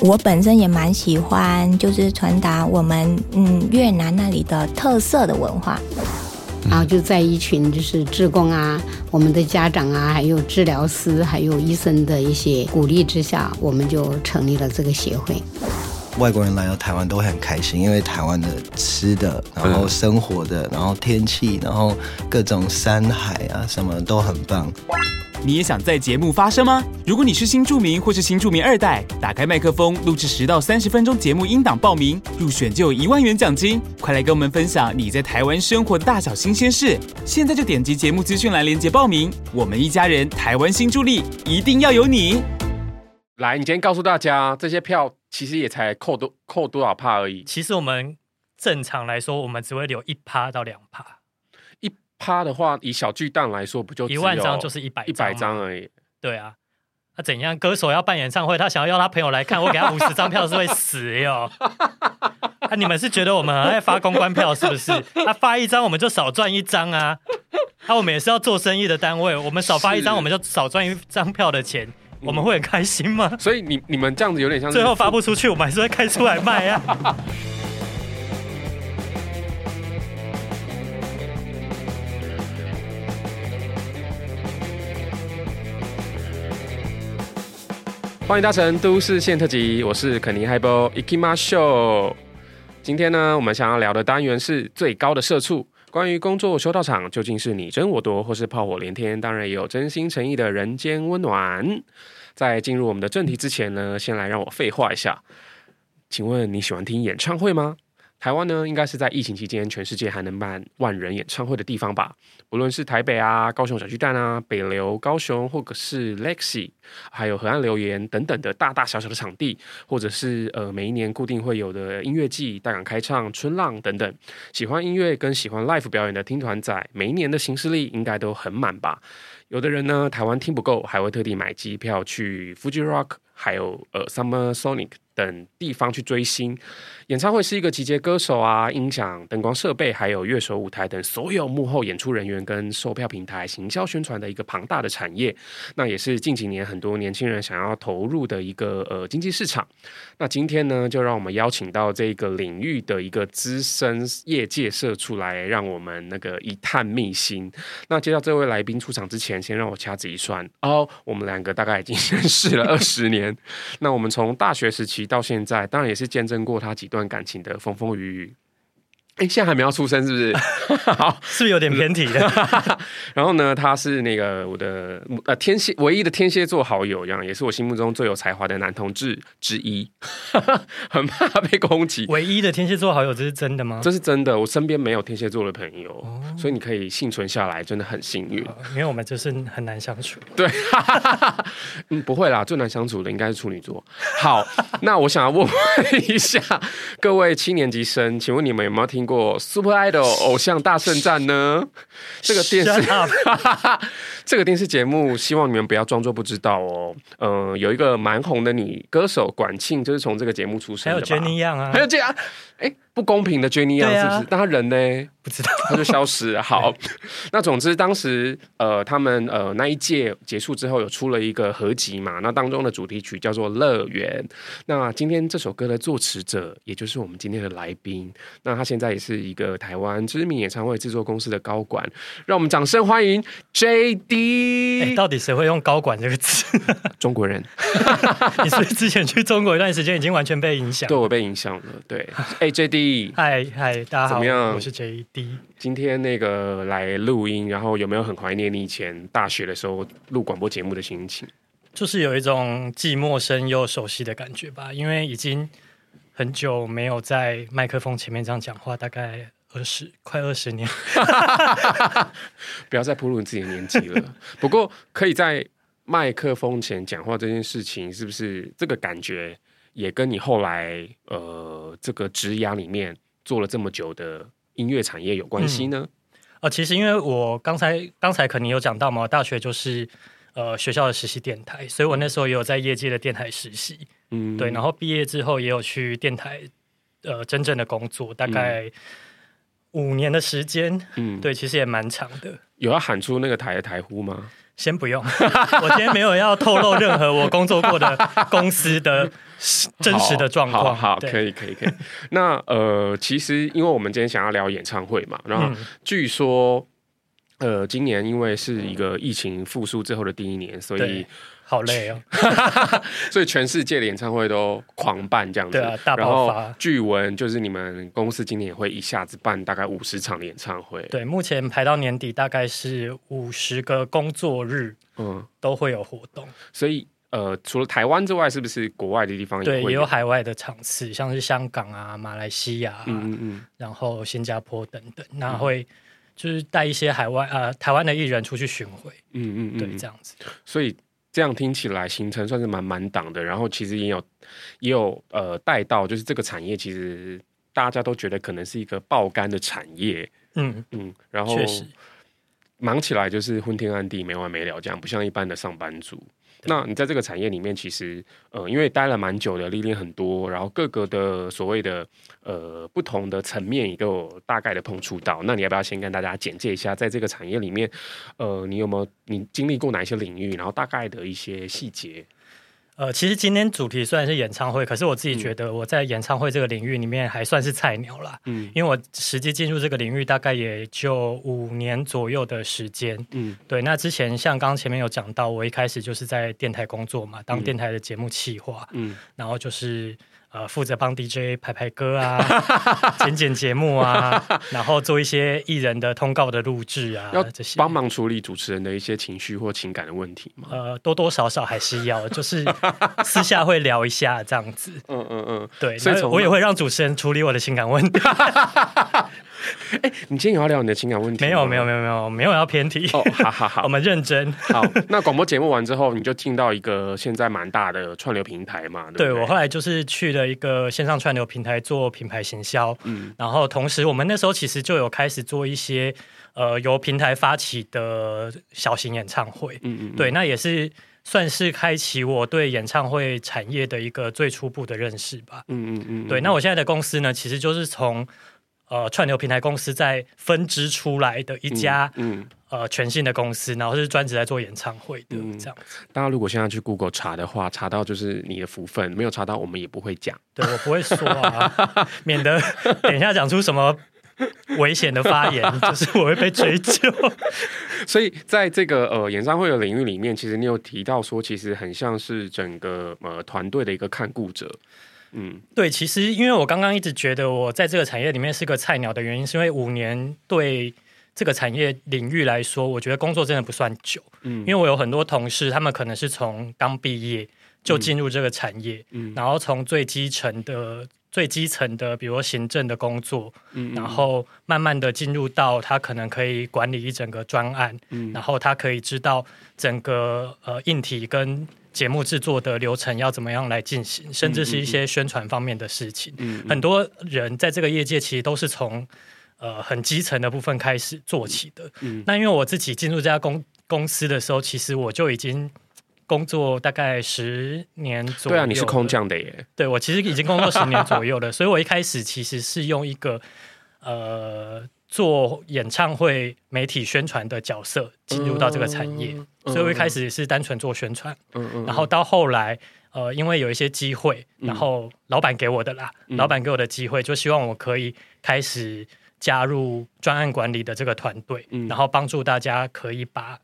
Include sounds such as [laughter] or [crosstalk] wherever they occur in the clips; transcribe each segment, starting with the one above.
我本身也蛮喜欢，就是传达我们嗯越南那里的特色的文化。然后就在一群就是志工啊，我们的家长啊，还有治疗师，还有医生的一些鼓励之下，我们就成立了这个协会。外国人来到台湾都会很开心，因为台湾的吃的，然后生活的，然后天气，然后各种山海啊什么都很棒。你也想在节目发声吗？如果你是新住民或是新住民二代，打开麦克风录制十到三十分钟节目音档报名入选就有一万元奖金，快来跟我们分享你在台湾生活的大小新鲜事。现在就点击节目资讯栏链接报名，我们一家人台湾新助力一定要有你。来，你今天告诉大家，这些票其实也才扣多扣多少帕而已。其实我们正常来说，我们只会留一趴到两趴。一趴的话，以小巨蛋来说，不就一万张就是一百一百张而已。对啊，那怎样？歌手要办演唱会，他想要邀他朋友来看，我给他五十张票是会死哟。那、[laughs] 啊、你们是觉得我们很爱发公关票是不是？他、啊、发一张我们就少赚一张啊。那、啊、我们也是要做生意的单位，我们少发一张我们就少赚一张票的钱。我们会很开心吗？所以你你们这样子有点像最后发不出去，我们还是会开出来卖啊。[laughs] 欢迎搭乘都市线特辑，我是肯尼海波伊基马秀。今天呢，我们想要聊的单元是最高的社畜。关于工作修道场，究竟是你争我夺，或是炮火连天？当然也有真心诚意的人间温暖。在进入我们的正题之前呢，先来让我废话一下。请问你喜欢听演唱会吗？台湾呢，应该是在疫情期间全世界还能办万人演唱会的地方吧？不论是台北啊、高雄小巨蛋啊、北流高雄，或者是 Lexi，还有河岸留言等等的大大小小的场地，或者是呃每一年固定会有的音乐季、大港开唱、春浪等等，喜欢音乐跟喜欢 live 表演的听团仔，每一年的行事历应该都很满吧？有的人呢，台湾听不够，还会特地买机票去 Fuji Rock，还有呃 Summer Sonic。等地方去追星，演唱会是一个集结歌手啊、音响、灯光设备，还有乐手、舞台等所有幕后演出人员跟售票平台、行销宣传的一个庞大的产业。那也是近几年很多年轻人想要投入的一个呃经济市场。那今天呢，就让我们邀请到这个领域的一个资深业界社出来，让我们那个一探秘辛。那接到这位来宾出场之前，先让我掐指一算哦，我们两个大概已经 [laughs] 认识了二十年。那我们从大学时期。到现在，当然也是见证过他几段感情的风风雨雨。哎，现在还没要出生是不是？[laughs] 好，是不是有点偏题的？[laughs] 然后呢，他是那个我的呃天蝎唯一的天蝎座好友，一样也是我心目中最有才华的男同志之一。[laughs] 很怕被攻击。唯一的天蝎座好友，这是真的吗？这是真的，我身边没有天蝎座的朋友，哦、所以你可以幸存下来，真的很幸运。因为我们就是很难相处。对，嗯，不会啦，最难相处的应该是处女座。好，那我想要问问一下各位七年级生，请问你们有没有听过 Super Idol [laughs] 偶像大圣战呢？[laughs] 这个电视，[laughs] 这个电视节目，希望你们不要装作不知道哦。嗯、呃，有一个蛮红的女歌手管庆，就是从这个节目出身的吧？还有 Jenny Yang 啊，还有这样，哎。不公平的 Jenny Yang 是不是？但他人呢？不知道，[laughs] 他就消失了。好，[laughs] 那总之当时呃，他们呃那一届结束之后，有出了一个合集嘛。那当中的主题曲叫做《乐园》。那今天这首歌的作词者，也就是我们今天的来宾，那他现在也是一个台湾知名演唱会制作公司的高管。让我们掌声欢迎 JD。欸，到底谁会用高管这个词？[laughs] 中国人。你是不是之前去中国一段时间，已经完全被影响？对，我被影响了。对，哎，JD。嗨嗨，大家好，怎么样？我是 JD。今天那个来录音，然后有没有很怀念你以前大学的时候录广播节目的心情？就是有一种既陌生又熟悉的感觉吧，因为已经很久没有在麦克风前面这样讲话，大概二十快二十年。不要再暴露你自己的年纪了。[laughs] 不过可以在麦克风前讲话这件事情，是不是这个感觉？也跟你后来呃这个职涯里面做了这么久的音乐产业有关系呢？嗯、呃，其实因为我刚才刚才可能有讲到嘛，大学就是呃学校的实习电台，所以我那时候也有在业界的电台实习，嗯，对，然后毕业之后也有去电台呃真正的工作，大概五年的时间，嗯，对，其实也蛮长的。有要喊出那个台的台呼吗？先不用，[laughs] 我今天没有要透露任何我工作过的公司的真实的状况。好，好，好，可以，可以，可以。那呃，其实因为我们今天想要聊演唱会嘛，然后据说、嗯、呃，今年因为是一个疫情复苏之后的第一年，所以。好累哦，[laughs] 所以全世界的演唱会都狂办这样子，对啊，大爆发。据闻就是你们公司今年也会一下子办大概五十场的演唱会，对，目前排到年底大概是五十个工作日，嗯，都会有活动。所以呃，除了台湾之外，是不是国外的地方也会？对，也有海外的场次，像是香港啊、马来西亚、啊，嗯嗯嗯，然后新加坡等等，那会就是带一些海外呃台湾的艺人出去巡回，嗯嗯嗯，对，这样子，所以。这样听起来行程算是蛮满档的，然后其实也有也有呃带到，就是这个产业其实大家都觉得可能是一个爆肝的产业，嗯。嗯，然后忙起来就是昏天暗地没完没了，这样不像一般的上班族。那你在这个产业里面，其实呃，因为待了蛮久的，历练很多，然后各个的所谓的呃不同的层面也都有大概的碰触到。那你要不要先跟大家简介一下，在这个产业里面，呃，你有没有你经历过哪一些领域，然后大概的一些细节？呃，其实今天主题虽然是演唱会，可是我自己觉得我在演唱会这个领域里面还算是菜鸟啦。嗯，因为我实际进入这个领域大概也就五年左右的时间。嗯，对。那之前像刚刚前面有讲到，我一开始就是在电台工作嘛，当电台的节目企划。嗯，然后就是。呃，负责帮 DJ 排排歌啊，剪剪节目啊，然后做一些艺人的通告的录制啊，要帮忙处理主持人的一些情绪或情感的问题吗？呃，多多少少还是要，就是私下会聊一下这样子。嗯嗯嗯，对，所以我也会让主持人处理我的情感问题。[laughs] [laughs] 哎，你今天有要聊你的情感问题？没有，没有，没有，没有，没有要偏题。哦，好好好，[laughs] 我们认真。好，那广播节目完之后，你就进到一个现在蛮大的串流平台嘛？对我后来就是去了一个线上串流平台做品牌行销。嗯，然后同时我们那时候其实就有开始做一些呃由平台发起的小型演唱会。嗯，嗯嗯，对，那也是算是开启我对演唱会产业的一个最初步的认识吧。嗯嗯嗯，对，那我现在的公司呢，其实就是从。呃，串流平台公司在分支出来的一家，嗯，嗯呃，全新的公司，然后是专职在做演唱会的，嗯、这样子。大家如果现在去 Google 查的话，查到就是你的福分，没有查到我们也不会讲。对，我不会说啊，免得 [laughs] 等一下讲出什么危险的发言，就是我会被追究。[laughs] 所以在这个呃演唱会的领域里面，其实你有提到说，其实很像是整个呃团队的一个看顾者。嗯，对，其实因为我刚刚一直觉得我在这个产业里面是个菜鸟的原因，是因为五年对这个产业领域来说，我觉得工作真的不算久。嗯，因为我有很多同事，他们可能是从刚毕业就进入这个产业，嗯，然后从最基层的、最基层的，比如说行政的工作，嗯，然后慢慢的进入到他可能可以管理一整个专案，嗯，然后他可以知道整个呃硬体跟。节目制作的流程要怎么样来进行，甚至是一些宣传方面的事情。很多人在这个业界其实都是从呃很基层的部分开始做起的。嗯，那因为我自己进入这家公公司的时候，其实我就已经工作大概十年左右。对啊，你是空降的耶。对，我其实已经工作十年左右了，[laughs] 所以我一开始其实是用一个呃。做演唱会媒体宣传的角色进入到这个产业，所以我一开始也是单纯做宣传，嗯嗯、然后到后来，呃，因为有一些机会，然后老板给我的啦，嗯、老板给我的机会，就希望我可以开始加入专案管理的这个团队，嗯、然后帮助大家可以把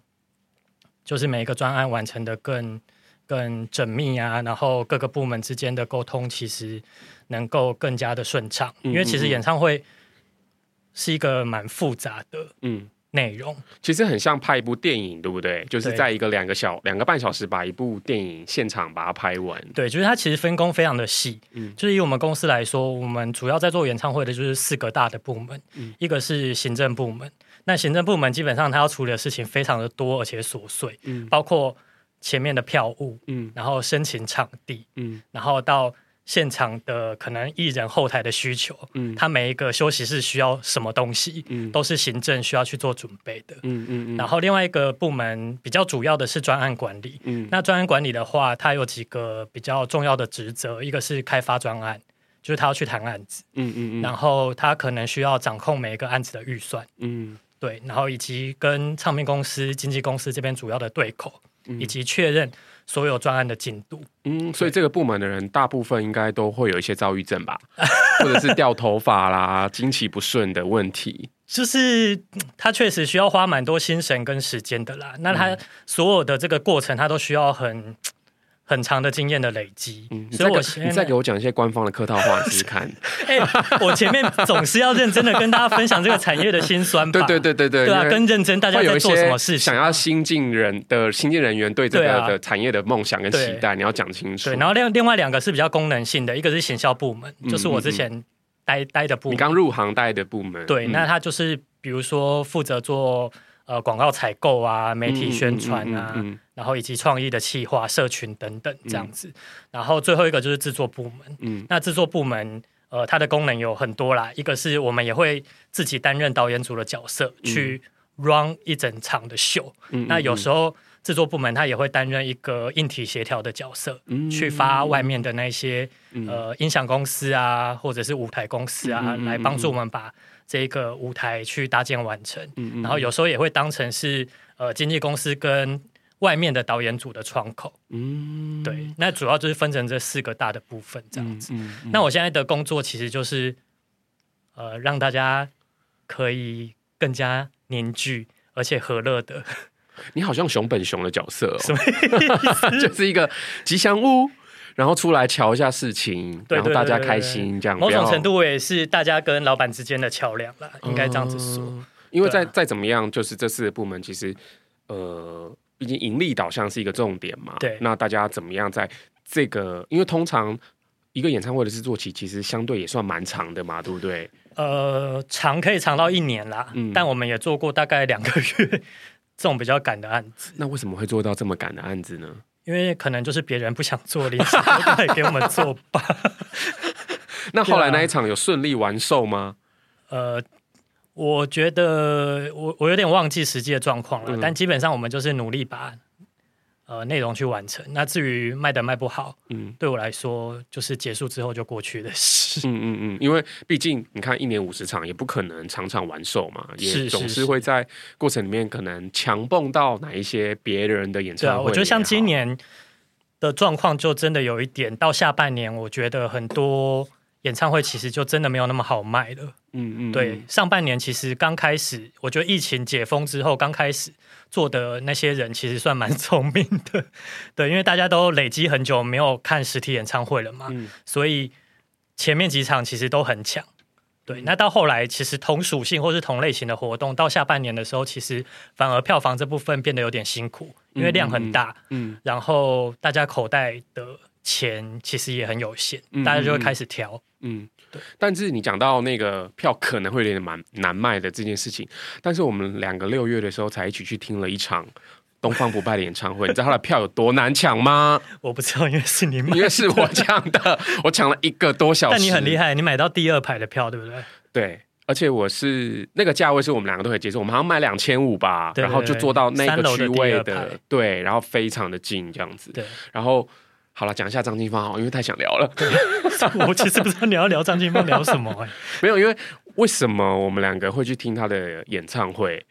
就是每一个专案完成的更更缜密啊，然后各个部门之间的沟通其实能够更加的顺畅，因为其实演唱会。是一个蛮复杂的嗯内容，其实很像拍一部电影，对不对？就是在一个两个小两个半小时把一部电影现场把它拍完。对，就是它其实分工非常的细。嗯，就是以我们公司来说，我们主要在做演唱会的就是四个大的部门，嗯，一个是行政部门。那行政部门基本上它要处理的事情非常的多，而且琐碎，嗯，包括前面的票务，嗯，然后申请场地，嗯，然后到。现场的可能艺人后台的需求，嗯，他每一个休息室需要什么东西，嗯，都是行政需要去做准备的，嗯嗯嗯。然后另外一个部门比较主要的是专案管理，嗯，那专案管理的话，它有几个比较重要的职责，一个是开发专案，就是他要去谈案子，嗯嗯嗯，然后他可能需要掌控每一个案子的预算，嗯。对，然后以及跟唱片公司、经纪公司这边主要的对口，以及确认所有专案的进度。嗯，所以这个部门的人大部分应该都会有一些躁郁症吧，[laughs] 或者是掉头发啦、经期不顺的问题。就是他确实需要花蛮多心神跟时间的啦。那他所有的这个过程，他都需要很。很长的经验的累积，嗯，所以我你再给我讲一些官方的客套话试试看。[laughs] 哎、欸，我前面总是要认真的跟大家分享这个产业的辛酸吧？[laughs] 对对对对对，对啊，跟认真大家在做什么事情？想要新进人的新进人员对这个的产业的梦想跟期待，你要讲清楚。对，然后另另外两个是比较功能性的，一个是行销部门，就是我之前待待的部门，你刚入行待的部门。对，那他就是比如说负责做。呃，广告采购啊，媒体宣传啊，嗯、然后以及创意的企划、社群等等这样子。嗯、然后最后一个就是制作部门。嗯，那制作部门，呃，它的功能有很多啦。一个是我们也会自己担任导演组的角色，嗯、去 run 一整场的秀。嗯，那有时候制作部门它也会担任一个硬体协调的角色，嗯、去发外面的那些、嗯、呃音响公司啊，或者是舞台公司啊，来帮助我们把。这个舞台去搭建完成，嗯嗯，然后有时候也会当成是呃经纪公司跟外面的导演组的窗口，嗯，对，那主要就是分成这四个大的部分这样子。嗯嗯嗯，那我现在的工作其实就是呃让大家可以更加凝聚而且和乐的。你好像熊本熊的角色哦？[laughs] [laughs] 就是一个吉祥物。然后出来瞧一下事情，然后大家开心这样。某种程度我也是大家跟老板之间的桥梁了，应该这样子说。嗯、因为再、啊、再怎么样，就是这四个部门其实，呃，毕竟盈利导向是一个重点嘛。对。那大家怎么样在这个？因为通常一个演唱会的制作期其实相对也算蛮长的嘛，对不对？呃，长可以长到一年啦。嗯。但我们也做过大概两个月这种比较赶的案子。那为什么会做到这么赶的案子呢？因为可能就是别人不想做，临时都给我们做吧。[laughs] 那后来那一场有顺利完售吗？呃，我觉得我我有点忘记实际的状况了，嗯、但基本上我们就是努力把。呃，内容去完成。那至于卖的卖不好，嗯，对我来说就是结束之后就过去的事。嗯嗯嗯，因为毕竟你看，一年五十场也不可能场场完售嘛，[laughs] 也总是会在过程里面可能强蹦到哪一些别人的演唱会。对啊，我觉得像今年的状况就真的有一点，到下半年，我觉得很多演唱会其实就真的没有那么好卖了。嗯嗯，对，上半年其实刚开始，我觉得疫情解封之后刚开始。做的那些人其实算蛮聪明的，[laughs] 对，因为大家都累积很久没有看实体演唱会了嘛，嗯、所以前面几场其实都很强，对。那到后来，其实同属性或是同类型的活动，到下半年的时候，其实反而票房这部分变得有点辛苦，因为量很大，嗯，嗯嗯然后大家口袋的钱其实也很有限，嗯、大家就会开始挑，嗯。但是你讲到那个票可能会有点蛮难卖的这件事情，但是我们两个六月的时候才一起去听了一场东方不败的演唱会，你知道他的票有多难抢吗？我不知道，因为是你买，[laughs] 因为是我抢的，我抢了一个多小时。但你很厉害，你买到第二排的票，对不对？对，而且我是那个价位是我们两个都可以接受，我们好像买两千五吧，对对对，然后就坐到那个区位的，的对，然后非常的近这样子，对，然后。好了，讲一下张清芳好，因为太想聊了。[laughs] 我其实不知道你要聊张清芳聊什么哎、欸。[laughs] 没有，因为为什么我们两个会去听他的演唱会？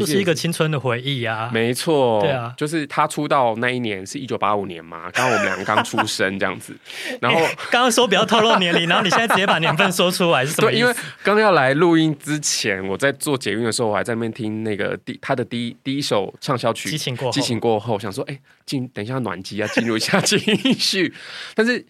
就是一个青春的回忆呀，没错，对啊，就是他出道那一年是一九八五年嘛，刚刚我们两个刚出生这样子，[laughs] 然后刚刚说不要透露年龄，然后你现在直接把年份说出来是什么？对，因为刚刚要来录音之前，我在做捷运的时候，我还在那边听那个第他的第一第一首畅销曲《激情过后》，激情过后，想说哎，进等一下暖机啊，进入一下情绪，但是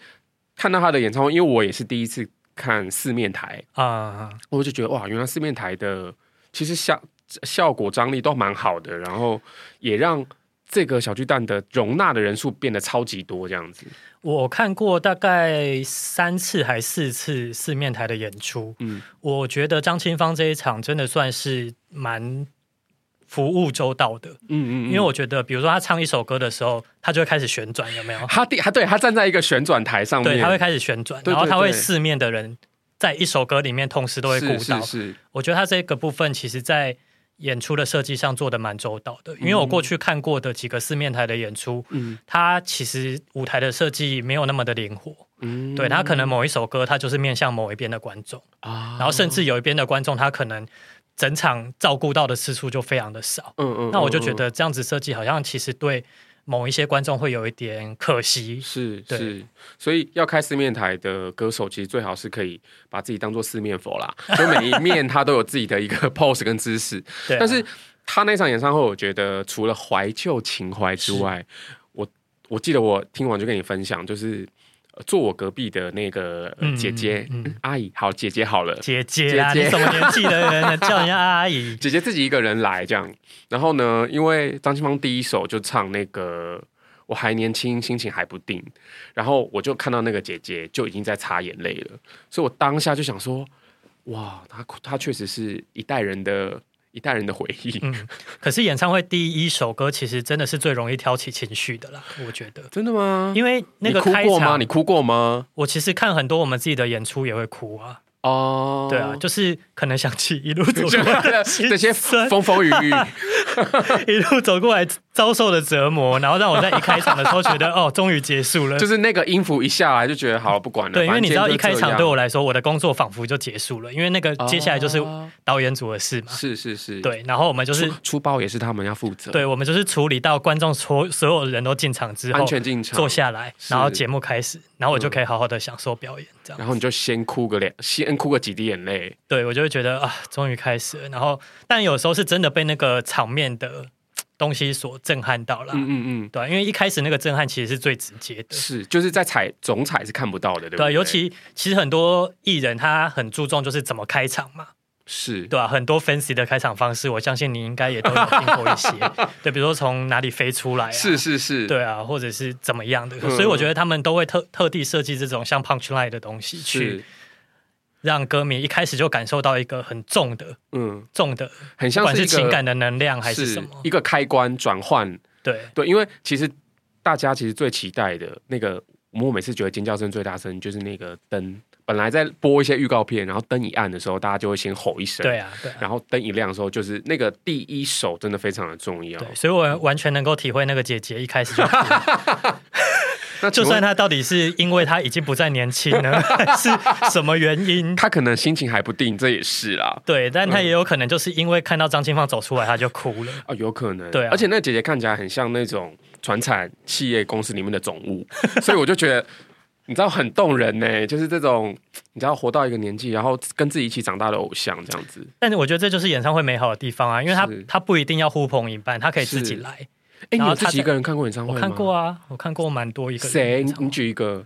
看到他的演唱会，因为我也是第一次看四面台啊，我就觉得哇，原来四面台的其实像。效果张力都蛮好的，然后也让这个小巨蛋的容纳的人数变得超级多，这样子。我看过大概三次还四次四面台的演出，嗯，我觉得张清芳这一场真的算是蛮服务周到的，嗯，嗯嗯，因为我觉得，比如说他唱一首歌的时候，他就会开始旋转，有没有？他第他对他站在一个旋转台上面，对，他会开始旋转，对对对，然后他会四面的人在一首歌里面同时都会顾到，是，是，是，我觉得他这个部分其实，在演出的设计上做的蛮周到的，因为我过去看过的几个四面台的演出，嗯，它其实舞台的设计没有那么的灵活，嗯，对，它可能某一首歌它就是面向某一边的观众。啊，然后甚至有一边的观众他可能整场照顾到的次数就非常的少。嗯嗯，那我就觉得这样子设计好像其实对某一些观众会有一点可惜。是是，所以要开四面台的歌手，其实最好是可以把自己当做四面佛啦，[laughs] 就每一面他都有自己的一个 [laughs] pose 跟姿势。对啊，但是他那场演唱会，我觉得除了怀旧情怀之外，我我记得我听完就跟你分享，就是。坐我隔壁的那个姐姐、嗯嗯嗯、阿姨，好姐姐好了，姐姐啊，姐姐你什么年纪的人 [laughs] 叫人家阿姨？姐姐自己一个人来这样，然后呢，因为张清芳第一首就唱那个我还年轻，心情还不定，然后我就看到那个姐姐就已经在擦眼泪了，所以我当下就想说，哇，她她确实是一代人的。一代人的回忆。嗯，可是演唱会第一首歌其实真的是最容易挑起情绪的啦，我觉得。真的吗？因为那个你哭过吗？你哭过吗？我其实看很多我们自己的演出也会哭啊。哦，对啊，就是可能想起一路走过来 [laughs] 这些风风雨雨，[laughs] 一路走过来遭受的折磨，然后让我在一开场的时候觉得 [laughs] 哦，终于结束了。就是那个音符一下来就觉得好了，不管了。对，因为你知道一开场对我来说，我的工作仿佛就结束了，因为那个接下来就是导演组的事嘛。是是是，对，然后我们就是出包也是他们要负责。对，我们就是处理到观众所所有人都进场之后，安全进场，坐下来，然后节目开始，然后我就可以好好的享受表演，这样。然后你就先哭个两，先哭个几滴眼泪。对，我就会觉得啊，终于开始了。然后，但有时候是真的被那个场面的东西所震撼到了。嗯嗯嗯，对，因为一开始那个震撼其实是最直接的，是就是在彩总彩是看不到的，对不对？对，尤其其实很多艺人他很注重就是怎么开场嘛，是对啊，很多 fancy 的开场方式，我相信你应该也都有听过一些。[laughs] 对，比如说从哪里飞出来啊，是是是，对啊，或者是怎么样的。所以我觉得他们都会特特地设计这种像 punch line 的东西去。让歌迷一开始就感受到一个很重的，嗯，重的，很像是，情感的能量还是什么，一个开关转换。对对，因为其实大家其实最期待的那个，我每次觉得尖叫声最大声就是那个灯，本来在播一些预告片，然后灯一暗的时候，大家就会先吼一声，对啊，对啊，然后灯一亮的时候，就是那个第一首真的非常的重要。对，所以我完全能够体会那个姐姐一开始就。[laughs] [laughs] 那就算他到底是因为他已经不再年轻了，[laughs] 是什么原因？他可能心情还不定，这也是啦。对，但他也有可能就是因为看到张清芳走出来，他就哭了。哦，有可能。对、啊，而且那姐姐看起来很像那种传产企业公司里面的总务，[laughs] 所以我就觉得，你知道很动人呢。就是这种，你知道活到一个年纪，然后跟自己一起长大的偶像这样子。但是我觉得这就是演唱会美好的地方啊，因为他他不一定要呼朋引伴，他可以自己来。哎，你有自己一个人看过演唱会吗？我看过啊，我看过蛮多一个。谁？你举一个。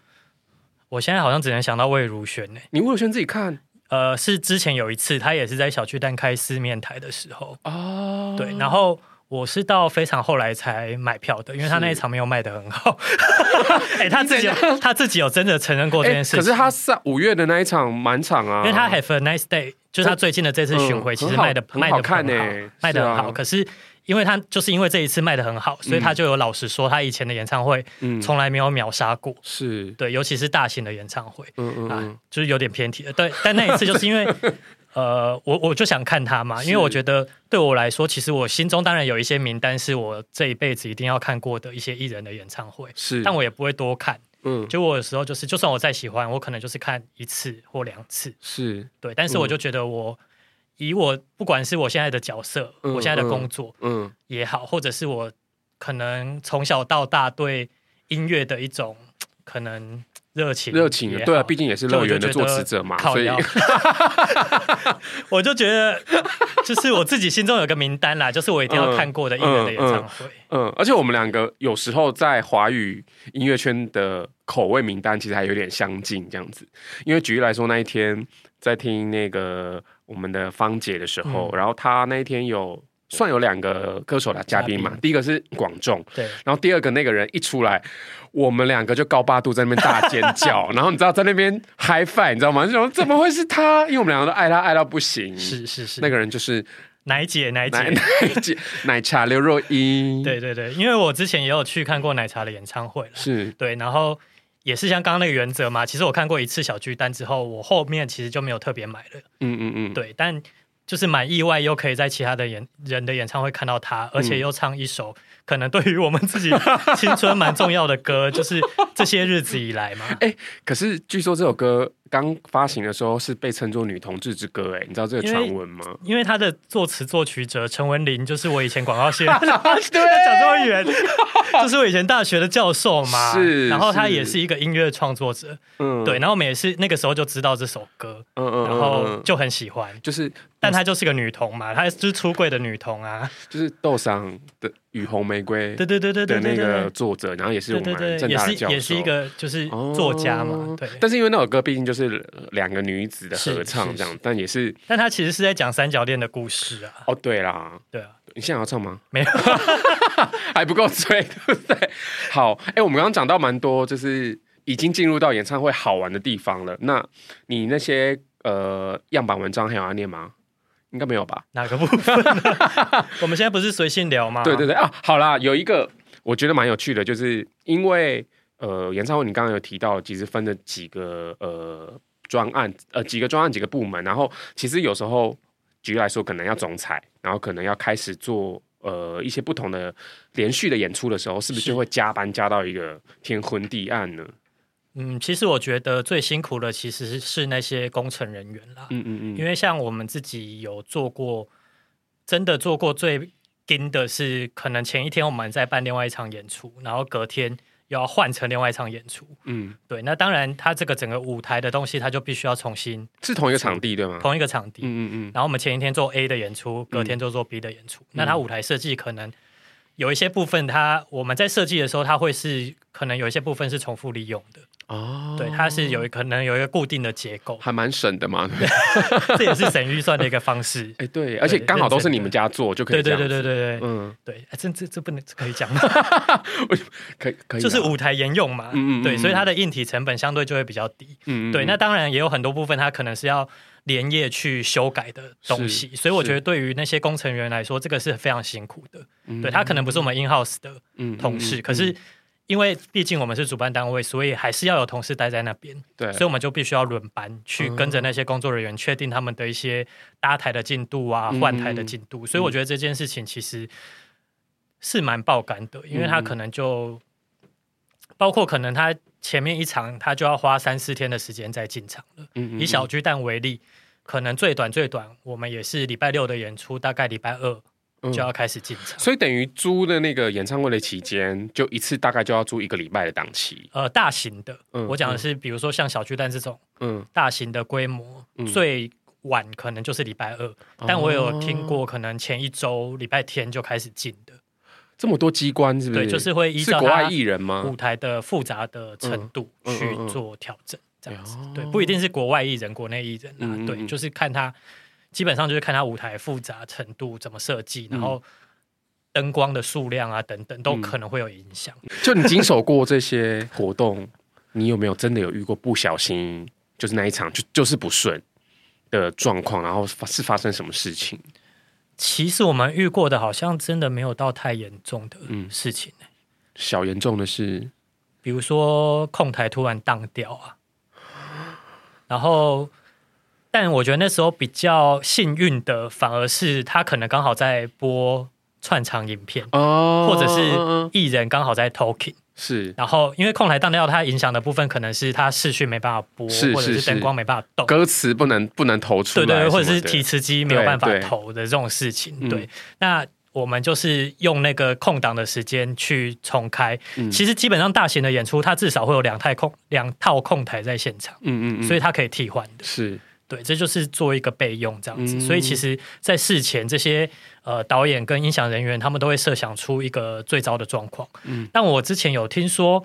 我现在好像只能想到魏如萱呢。你魏如萱自己看？呃，是之前有一次，她也是在小巨蛋开四面台的时候。哦。对，然后我是到非常后来才买票的，因为她那一场没有卖的很好。[laughs] 哎，他自己他自己有真的承认过这件事。可是她上五月的那一场满场啊，因为她 Have a Nice Day，就是她最近的这次巡回，其实卖的卖的很好，卖的很好。可是。因为他就是因为这一次卖的很好，所以他就有老实说，他以前的演唱会从来没有秒杀过。是对，尤其是大型的演唱会，嗯嗯啊，就是有点偏题了。对，但那一次就是因为，[laughs] 呃，我我就想看他嘛，因为我觉得对我来说，其实我心中当然有一些名单是我这一辈子一定要看过的一些艺人的演唱会，是，但我也不会多看。嗯，就我有时候就是，就算我再喜欢，我可能就是看一次或两次。是对，但是我就觉得我。以我不管是我现在的角色，嗯、我现在的工作，嗯，也好，或者是我可能从小到大对音乐的一种可能热情，热情，对啊，毕竟也是乐园的作词者嘛，所以，[laughs] 我就觉得，就是我自己心中有个名单啦，就是我一定要看过的艺人的演唱会，嗯，嗯，嗯，而且我们两个有时候在华语音乐圈的口味名单其实还有点相近，这样子，因为举例来说，那一天在听那个。我们的芳姐的时候，嗯、然后她那一天有算有两个歌手的嘉宾嘛，宾第一个是广仲，对，然后第二个那个人一出来，我们两个就高八度在那边大尖叫，[laughs] 然后你知道在那边嗨翻，你知道吗？就说怎么会是他？因为我们两个都爱他爱到不行，是是是，那个人就是奶姐奶姐奶，奶姐 [laughs] 奶茶刘若英，对对对，因为我之前也有去看过奶茶的演唱会，是对，然后。也是像刚刚那个原则嘛，其实我看过一次小巨蛋之后，我后面其实就没有特别买了。嗯嗯嗯，对，但就是蛮意外，又可以在其他的演人的演唱会看到他，而且又唱一首可能对于我们自己青春蛮重要的歌，就是这些日子以来嘛。[laughs] 哎、欸，可是据说这首歌刚发行的时候是被称作女同志之歌，哎，你知道这个传闻吗？因为他的作词作曲者陈文林就是我以前广告系，[laughs] 对，[laughs] 讲这么远，就是我以前大学的教授嘛。是，然后他也是一个音乐创作者，嗯，对，然后我们也是那个时候就知道这首歌，嗯嗯，然后就很喜欢，就是，但她就是个女童嘛，她就是出柜的女童啊，就是豆商的。雨红玫瑰，对对对对对，的那个作者，然后也是我们正大的教授，也是一个就是作家嘛，对。但是因为那首歌毕竟就是两个女子的合唱这样，但也是，但他其实是在讲三角恋的故事啊。哦，对啦，对啊，你现在要唱吗？没有，[laughs] 还不够醉，对不对？好，哎，我们刚刚讲到蛮多，就是已经进入到演唱会好玩的地方了。那你那些呃样板文章还有要念吗？应该没有吧？哪个部分？[laughs] 我们现在不是随性聊吗？对对对啊，好啦，有一个我觉得蛮有趣的，就是因为呃，演唱会你刚刚有提到，其实分了几个呃专案，呃几个专案几个部门，然后其实有时候举例来说，可能要总裁，然后可能要开始做呃一些不同的连续的演出的时候，是不是就会加班加到一个天昏地暗呢？嗯，其实我觉得最辛苦的其实是那些工程人员啦。嗯嗯嗯，因为像我们自己有做过，真的做过最盯的是，可能前一天我们在办另外一场演出，然后隔天又要换成另外一场演出。嗯，对。那当然，它这个整个舞台的东西，它就必须要重新是同一个场地对吗？同一个场地。嗯嗯嗯。然后我们前一天做 A 的演出，隔天就做 B 的演出。嗯、那它舞台设计可能有一些部分它，我们在设计的时候，它会是可能有一些部分是重复利用的。哦，对，它是有可能有一个固定的结构，还蛮省的嘛。[laughs] 这也是省预算的一个方式。[laughs] 哎，对，而且刚好都是你们家做，就可以。对对对对对对，嗯，对，这这这不能可以讲吗？[laughs] 可以可以，就是舞台沿用嘛。嗯嗯。对，所以它的硬体成本相对就会比较低。嗯。对，那当然也有很多部分，它可能是要连夜去修改的东西，所以我觉得对于那些工程员来说，这个是非常辛苦的。对，他可能不是我们 in house 的同事，可是。因为毕竟我们是主办单位，所以还是要有同事待在那边。对，所以我们就必须要轮班去跟着那些工作人员，确定他们的一些搭台的进度啊、换台的进度。所以我觉得这件事情其实是蛮爆肝的，因为他可能就包括可能他前面一场他就要花三四天的时间在进场了。以小巨蛋为例，可能最短最短，我们也是礼拜六的演出，大概礼拜二。就要开始进场，所以等于租的那个演唱会的期间，就一次大概就要租一个礼拜的档期。呃，大型的，我讲的是，比如说像小巨蛋这种，嗯，大型的规模，最晚可能就是礼拜二，但我有听过可能前一周礼拜天就开始进的。这么多机关是不是？对，就是会依照国外艺人吗？舞台的复杂的程度去做调整，这样子。对，不一定是国外艺人，国内艺人啊，对，就是看他。基本上就是看他舞台复杂程度怎么设计，然后灯光的数量啊等等，都可能会有影响。就你经手过这些活动，你有没有真的有遇过不小心，[laughs] 就是那一场就就是不顺的状况？然后是发生什么事情？其实我们遇过的，好像真的没有到太严重的事情。小严重的是，比如说控台突然荡掉啊，然后。但我觉得那时候比较幸运的，反而是他可能刚好在播串场影片，哦，或者是艺人刚好在 talking，是。然后因为控台当掉，它影响的部分可能是它视讯没办法播，或者是灯光没办法动，歌词不能不能投出来，对对，或者是提词机没有办法投的这种事情。对，那我们就是用那个空档的时间去重开。嗯、其实基本上大型的演出，它至少会有两台空两套控台在现场，嗯，嗯嗯，所以它可以替换的，是。对，这就是做一个备用这样子，嗯、所以其实，在事前这些呃导演跟音响人员，他们都会设想出一个最糟的状况。嗯，但我之前有听说，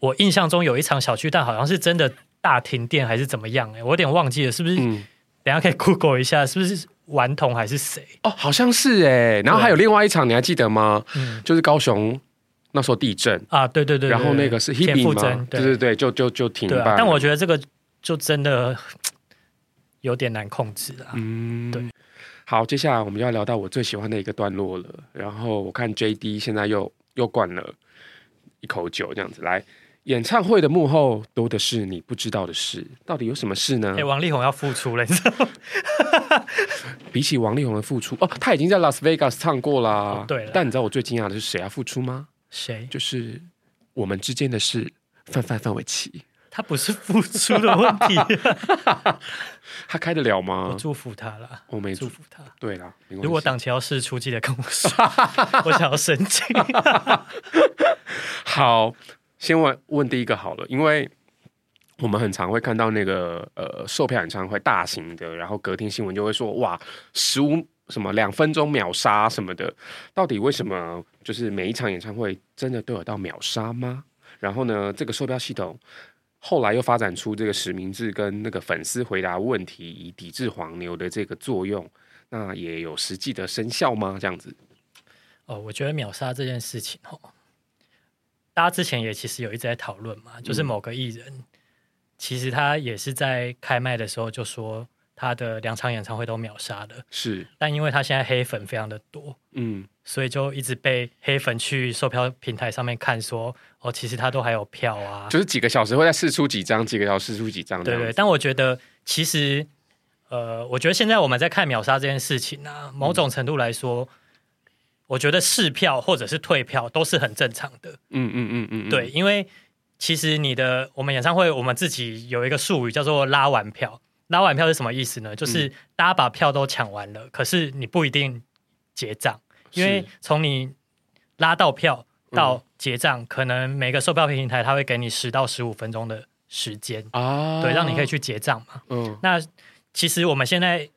我印象中有一场小巨蛋好像是真的大停电还是怎么样？哎，我有点忘记了，是不是？嗯、[laughs] 等下可以 Google 一下，是不是顽童还是谁？哦，好像是哎。然后还有另外一场，你还记得吗？嗯，就是高雄那时候地震啊，对对对，对，然后那个是 Hebe 吗？对对对，就就就停办。但我觉得这个就真的。有点难控制啊。嗯，对。好，接下来我们要聊到我最喜欢的一个段落了。然后我看 JD 现在又又灌了一口酒，这样子来。演唱会的幕后多的是你不知道的事，到底有什么事呢？哎，王力宏要复出了，你知道吗？[laughs] 比起王力宏的复出，哦，他已经在 Las Vegas 唱过啦。哦，对了。但你知道我最惊讶的是谁要复出吗？谁？就是我们之间的事，范范范玮琪。他不是付出的问题，[laughs] 他开得了吗？我祝福他了，我没祝福他。对啦，如果档期要试出，记得跟我说，[laughs] 我想要申请。[laughs] 好，先问问第一个好了，因为我们很常会看到那个呃售票演唱会大型的，然后隔天新闻就会说哇十五什么两分钟秒杀什么的，到底为什么？就是每一场演唱会真的都有到秒杀吗？然后呢，这个售票系统后来又发展出这个实名制跟那个粉丝回答问题以抵制黄牛的这个作用，那也有实际的生效吗？这样子？哦，我觉得秒杀这件事情哦，大家之前也其实有一直在讨论嘛，就是某个艺人，嗯、其实他也是在开麦的时候就说他的两场演唱会都秒杀了，是，但因为他现在黑粉非常的多，嗯。所以就一直被黑粉去售票平台上面看说，哦，其实他都还有票啊，就是几个小时会再试出几张，几个小时试出几张。对对。但我觉得其实，呃，我觉得现在我们在看秒杀这件事情啊，某种程度来说，嗯、我觉得试票或者是退票都是很正常的。嗯嗯嗯嗯。对，因为其实你的我们演唱会，我们自己有一个术语叫做拉完票。拉完票是什么意思呢？就是大家把票都抢完了，可是你不一定结账。因为从你拉到票到结账，嗯、可能每个售票平台它会给你十到十五分钟的时间啊，对，让你可以去结账嘛。嗯，那其实我们现在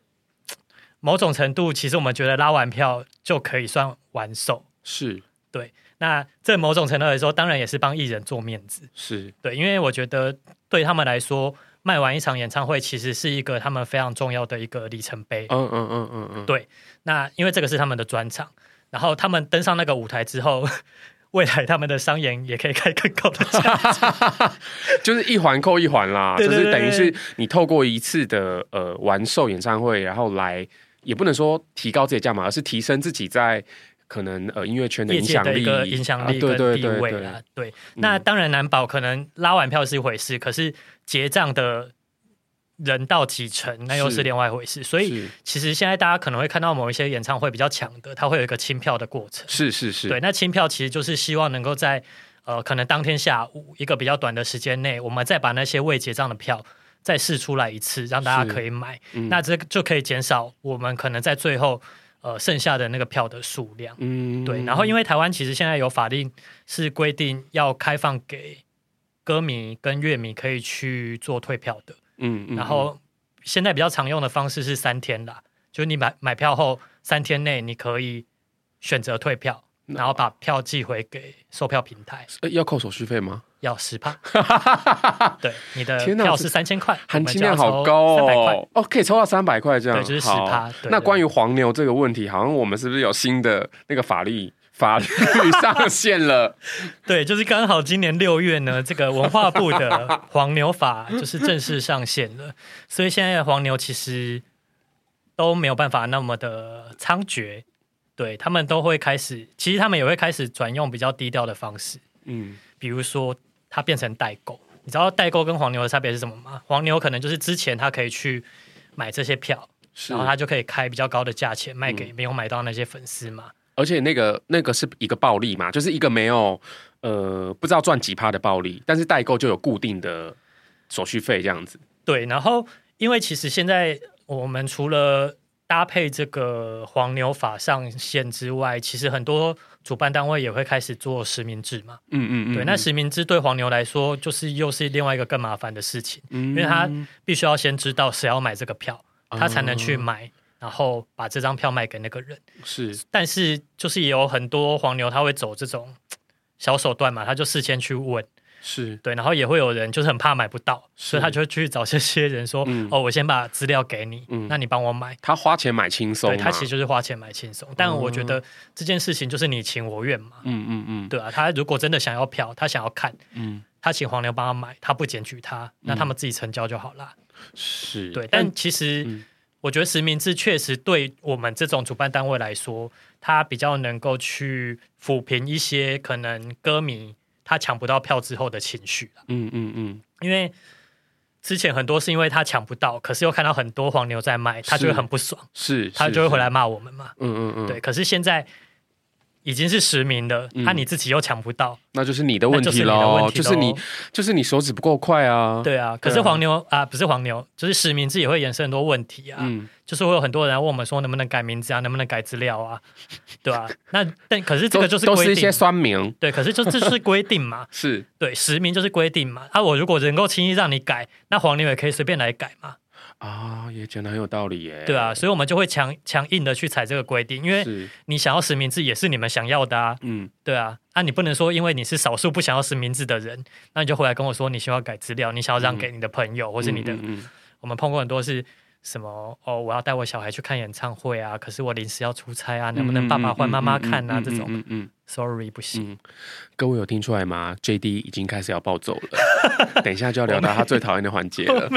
某种程度，其实我们觉得拉完票就可以算完售，是对。那这某种程度来说，当然也是帮艺人做面子，是对，因为我觉得对他们来说，卖完一场演唱会其实是一个他们非常重要的一个里程碑。嗯嗯嗯嗯嗯，对。那因为这个是他们的专场。然后他们登上那个舞台之后，[laughs] 未来他们的商演也可以开更高的价，[laughs] 就是一环扣一环啦，[laughs] 对对对对，就是等于是你透过一次的呃完售演唱会，然后来也不能说提高自己价码，而是提升自己在可能呃音乐圈的影响力、影响力跟地位啊。对，那当然难保可能拉完票是一回事，可是结账的。人到几成，那又是另外一回事。所以，其实现在大家可能会看到某一些演唱会比较强的，它会有一个清票的过程。是是是，对。那清票其实就是希望能够在呃，可能当天下午一个比较短的时间内，我们再把那些未结账的票再试出来一次，让大家可以买。嗯、那这就可以减少我们可能在最后呃剩下的那个票的数量。嗯，对。然后，因为台湾其实现在有法令是规定要开放给歌迷跟乐迷可以去做退票的。嗯，然后现在比较常用的方式是三天啦，就是你买买票后三天内你可以选择退票，然后把票寄回给售票平台。要扣手续费吗？要十趴。[laughs] 对，你的票是三千块，含金量好高哦。哦，可以抽到三百块这样，对，就是十趴。那关于黄牛这个问题，好像我们是不是有新的那个法律？法律 [laughs] 上线了，[laughs] 对，就是刚好今年六月呢，这个文化部的黄牛法就是正式上线了，所以现在的黄牛其实都没有办法那么的猖獗，对，他们都会开始，其实他们也会开始转用比较低调的方式，嗯，比如说他变成代购，你知道代购跟黄牛的差别是什么吗？黄牛可能就是之前他可以去买这些票，然后他就可以开比较高的价钱卖给没有买到那些粉丝嘛。而且那个那个是一个暴利嘛，就是一个没有呃不知道赚几趴的暴利，但是代购就有固定的手续费这样子。对，然后因为其实现在我们除了搭配这个黄牛法上线之外，其实很多主办单位也会开始做实名制嘛。嗯嗯嗯。对，那实名制对黄牛来说，就是又是另外一个更麻烦的事情，嗯，因为他必须要先知道谁要买这个票，他才能去买。嗯然后把这张票卖给那个人，是，但是就是也有很多黄牛他会走这种小手段嘛，他就事先去问，是。对，然后也会有人就是很怕买不到，所以他就会去找这些人说，嗯、哦，我先把资料给你，嗯、那你帮我买，他花钱买轻松，对，他其实就是花钱买轻松，但我觉得这件事情就是你情我愿嘛，嗯嗯嗯，对啊，他如果真的想要票，他想要看，嗯，他请黄牛帮他买，他不检举他，那他们自己成交就好了，是。对，但其实。嗯。我觉得实名制确实对我们这种主办单位来说，他比较能够去抚平一些可能歌迷他抢不到票之后的情绪。嗯嗯嗯，因为之前很多是因为他抢不到，可是又看到很多黄牛在卖，他就会很不爽，是，他就会回来骂我们嘛。嗯嗯嗯，对。可是现在已经是实名的，那、嗯、你自己又抢不到，那就是你的问题喽。就是你，就是你手指不够快啊。对啊，可是黄牛啊，啊，不是黄牛，就是实名制也会衍生很多问题啊。嗯，就是会有很多人问我们说，能不能改名字啊，能不能改资料啊，[laughs] 对吧、啊？那但可是这个就是都是一些酸名，对，可是就这是规定嘛。[laughs] 是对，实名就是规定嘛。啊，我如果能够轻易让你改，那黄牛也可以随便来改嘛。啊，也讲得很有道理耶。对啊，所以我们就会强强硬的去踩这个规定，因为你想要实名制也是你们想要的啊。嗯，对啊，啊，你不能说因为你是少数不想要实名制的人，那你就回来跟我说你需要改资料，你想要让给你的朋友、嗯、或是你的。嗯嗯嗯、我们碰过很多是什么哦，我要带我小孩去看演唱会啊，可是我临时要出差啊，能不能爸爸换妈妈看啊？这种，嗯嗯。Sorry，不行、嗯。各位有听出来吗？JD 已经开始要暴走了，[laughs] 等一下就要聊到他最讨厌的环节了。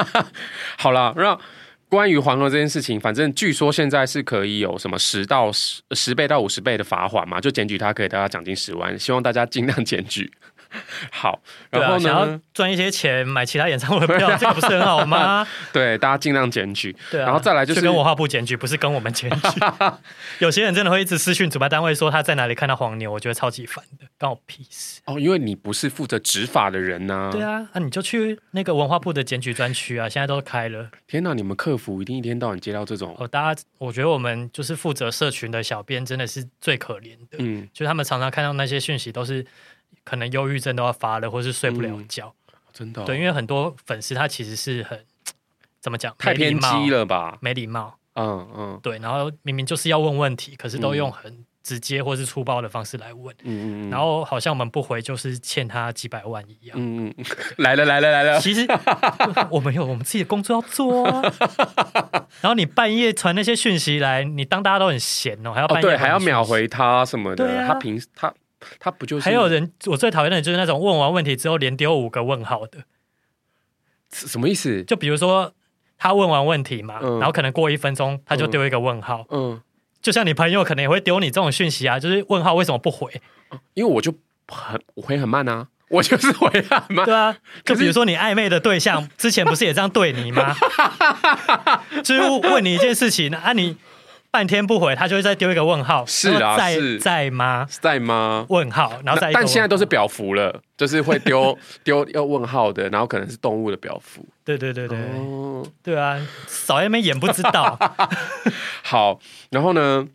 [laughs] 好了，那关于黄牛这件事情，反正据说现在是可以有什么十到十十倍到五十倍的罚款嘛，就检举他可以得到奖金十万，希望大家尽量检举。[laughs] 好，然后呢，啊、想要赚一些钱买其他演唱会的票，[laughs] 这个不是很好吗？[laughs] 对，大家尽量检举。对、啊，然后再来就是跟文化部检举，不是跟我们检举。有些人真的会一直私讯主办单位说他在哪里看到黄牛，我觉得超级烦的，关我屁事。哦，因为你不是负责执法的人呐、啊。对啊，那、啊、你就去那个文化部的检举专区啊，现在都开了。天哪，你们客服一定一天到晚接到这种。哦，大家，我觉得我们就是负责社群的小编，真的是最可怜的。嗯，就是他们常常看到那些讯息都是。可能忧郁症都要发了，或是睡不了觉，嗯、真的、哦。对，因为很多粉丝他其实是很 [tsk] 怎么讲，太偏激了吧？没礼貌。嗯嗯。对，然后明明就是要问问题，可是都用很直接或是粗暴的方式来问。嗯嗯。然后好像我们不回就是欠他几百万一样。嗯嗯。[laughs] 来了来了来了。[laughs] 其实 [laughs] 我们有我们自己的工作要做啊。然后你半夜传那些讯息来，你当大家都很闲哦，还要半夜、哦、对，还要秒回他什么的。啊。他平时他。他不就是？还有人，我最讨厌的就是那种问完问题之后连丢五个问号的，什么意思？就比如说他问完问题嘛，嗯、然后可能过一分钟他就丢一个问号，嗯，嗯就像你朋友可能也会丢你这种讯息啊，就是问号为什么不回？因为我就很我回很慢啊，我就是回很慢。对啊，就比如说你暧昧的对象之前不是也这样对你吗？[laughs] 就是问你一件事情啊，你。半天不回，他就会再丢一个问号。是啊，在是在吗？在吗？问号，然后再。但现在都是表符了，就是会丢 [laughs] 丢要问号的，然后可能是动物的表符。对对对对，哦、对啊，少在那边演不知道。[laughs] 好，然后呢？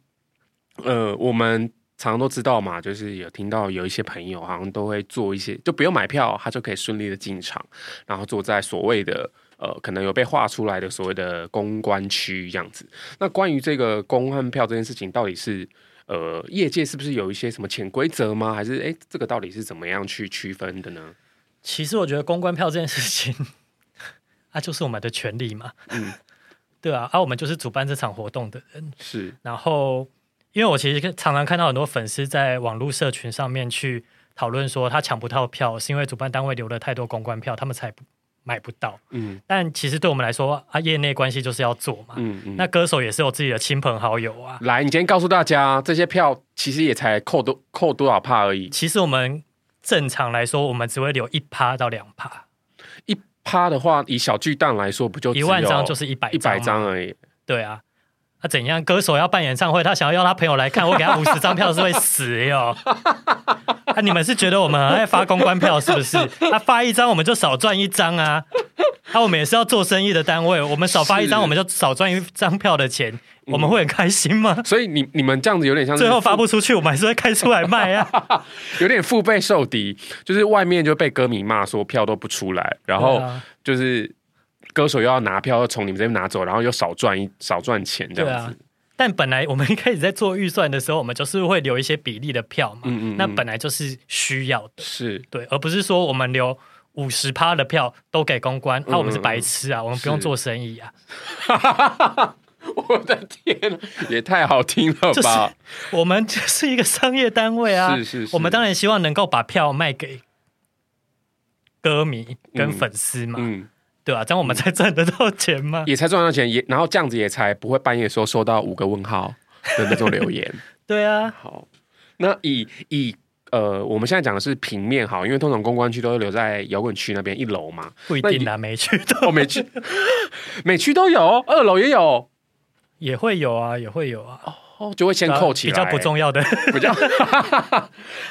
呃，我们常常都知道嘛，就是有听到有一些朋友好像都会做一些，就不用买票，他就可以顺利的进场，然后坐在所谓的。呃，可能有被画出来的所谓的公关区这样子。那关于这个公关票这件事情，到底是呃业界是不是有一些什么潜规则吗？还是哎，这个到底是怎么样去区分的呢？其实我觉得公关票这件事情，[laughs] 啊，就是我们的权利嘛。嗯，[laughs] 对啊，啊，我们就是主办这场活动的人。是。然后，因为我其实常常看到很多粉丝在网络社群上面去讨论说，他抢不到票是因为主办单位留了太多公关票，他们才不。买不到，嗯，但其实对我们来说啊，业内关系就是要做嘛，嗯嗯，那歌手也是有自己的亲朋好友啊。来，你今天告诉大家，这些票其实也才扣多扣多少帕而已。其实我们正常来说，我们只会留一趴到两趴。一趴的话，以小巨蛋来说，不就一万张就是一百一百张而已。对啊，他、啊、怎样？歌手要办演唱会，他想要邀他朋友来看，我给他 [laughs] 五十张票是会死哟。啊！你们是觉得我们很爱发公关票是不是？他、啊、发一张我们就少赚一张啊！那、啊、我们也是要做生意的单位，我们少发一张我们就少赚一张票的钱，我们会很开心吗？所以你你们这样子有点像最后发不出去，我们还是会开出来卖啊！[laughs] 有点腹背受敌，就是外面就被歌迷骂说票都不出来，然后就是歌手又要拿票，又从你们这边拿走，然后又少赚一少赚钱这样子。但本来我们一开始在做预算的时候，我们就是会留一些比例的票嘛。嗯嗯，那本来就是需要的，是对，而不是说我们留五十趴的票都给公关，那、我们是白痴啊，我们不用做生意啊。[laughs] 我的天，也太好听了吧！就是我们就是一个商业单位啊，是是是，我们当然希望能够把票卖给歌迷跟粉丝嘛。嗯。嗯对啊，这样我们才赚得到钱吗？也才赚到钱，也然后这样子也才不会半夜说收到五个问号的那种留言。[laughs] 对啊，[laughs] 好，那以以呃，我们现在讲的是平面好，因为通常公关区都是留在摇滚区那边一楼嘛，不一定啊，每区 [laughs] 都，哦，每区每区都有，二楼也有，也会有啊，也会有啊。哦，哦，就会先扣起来，比较不重要的，比较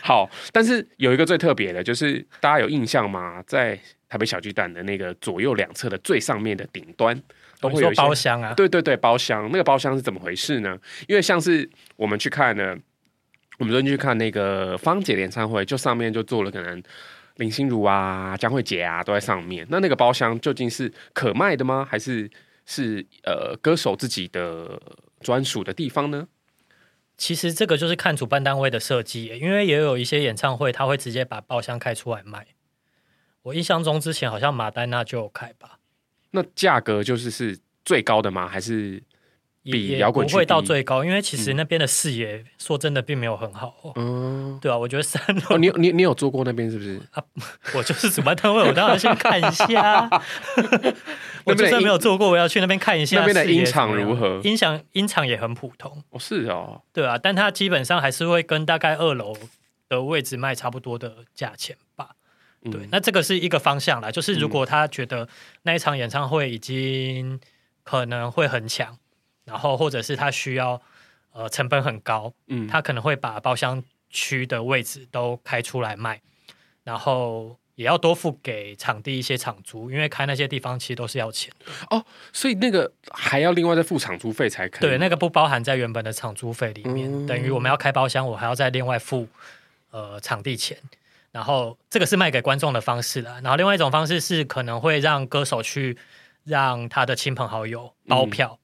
好。但是有一个最特别的，就是大家有印象吗？在台北小巨蛋的那个左右两侧的最上面的顶端，都会有包厢啊。对对对，包厢。那个包厢是怎么回事呢？因为像是我们去看呢，我们昨天去看那个芳姐演唱会，就上面就坐了可能林心如啊、江蕙姐啊都在上面。那那个包厢究竟是可卖的吗？还是是呃歌手自己的专属的地方呢？其实这个就是看主办单位的设计，因为也有一些演唱会，他会直接把包厢开出来卖。我印象中之前好像马丹娜就有开吧。那价格就是是最高的吗？还是比摇滚不会到最高？因为其实那边的视野、嗯、说真的并没有很好、哦。嗯，对啊，我觉得三楼、哦。你你你有坐过那边是不是？啊，[laughs] 我就是主办单位，我当然先看一下。[laughs] 我就算没有坐过，我要去那边看一下。那边的音场如何？音响音场也很普通。哦，是哦。对啊，但它基本上还是会跟大概二楼的位置卖差不多的价钱吧。对，嗯、那这个是一个方向啦，就是如果他觉得那一场演唱会已经可能会很强，然后或者是他需要呃成本很高，嗯，他可能会把包厢区的位置都开出来卖，然后也要多付给场地一些场租，因为开那些地方其实都是要钱的。哦，所以那个还要另外再付场租费才可以，对，那个不包含在原本的场租费里面，嗯、等于我们要开包厢，我还要再另外付呃场地钱。然后这个是卖给观众的方式了，然后另外一种方式是可能会让歌手去让他的亲朋好友包票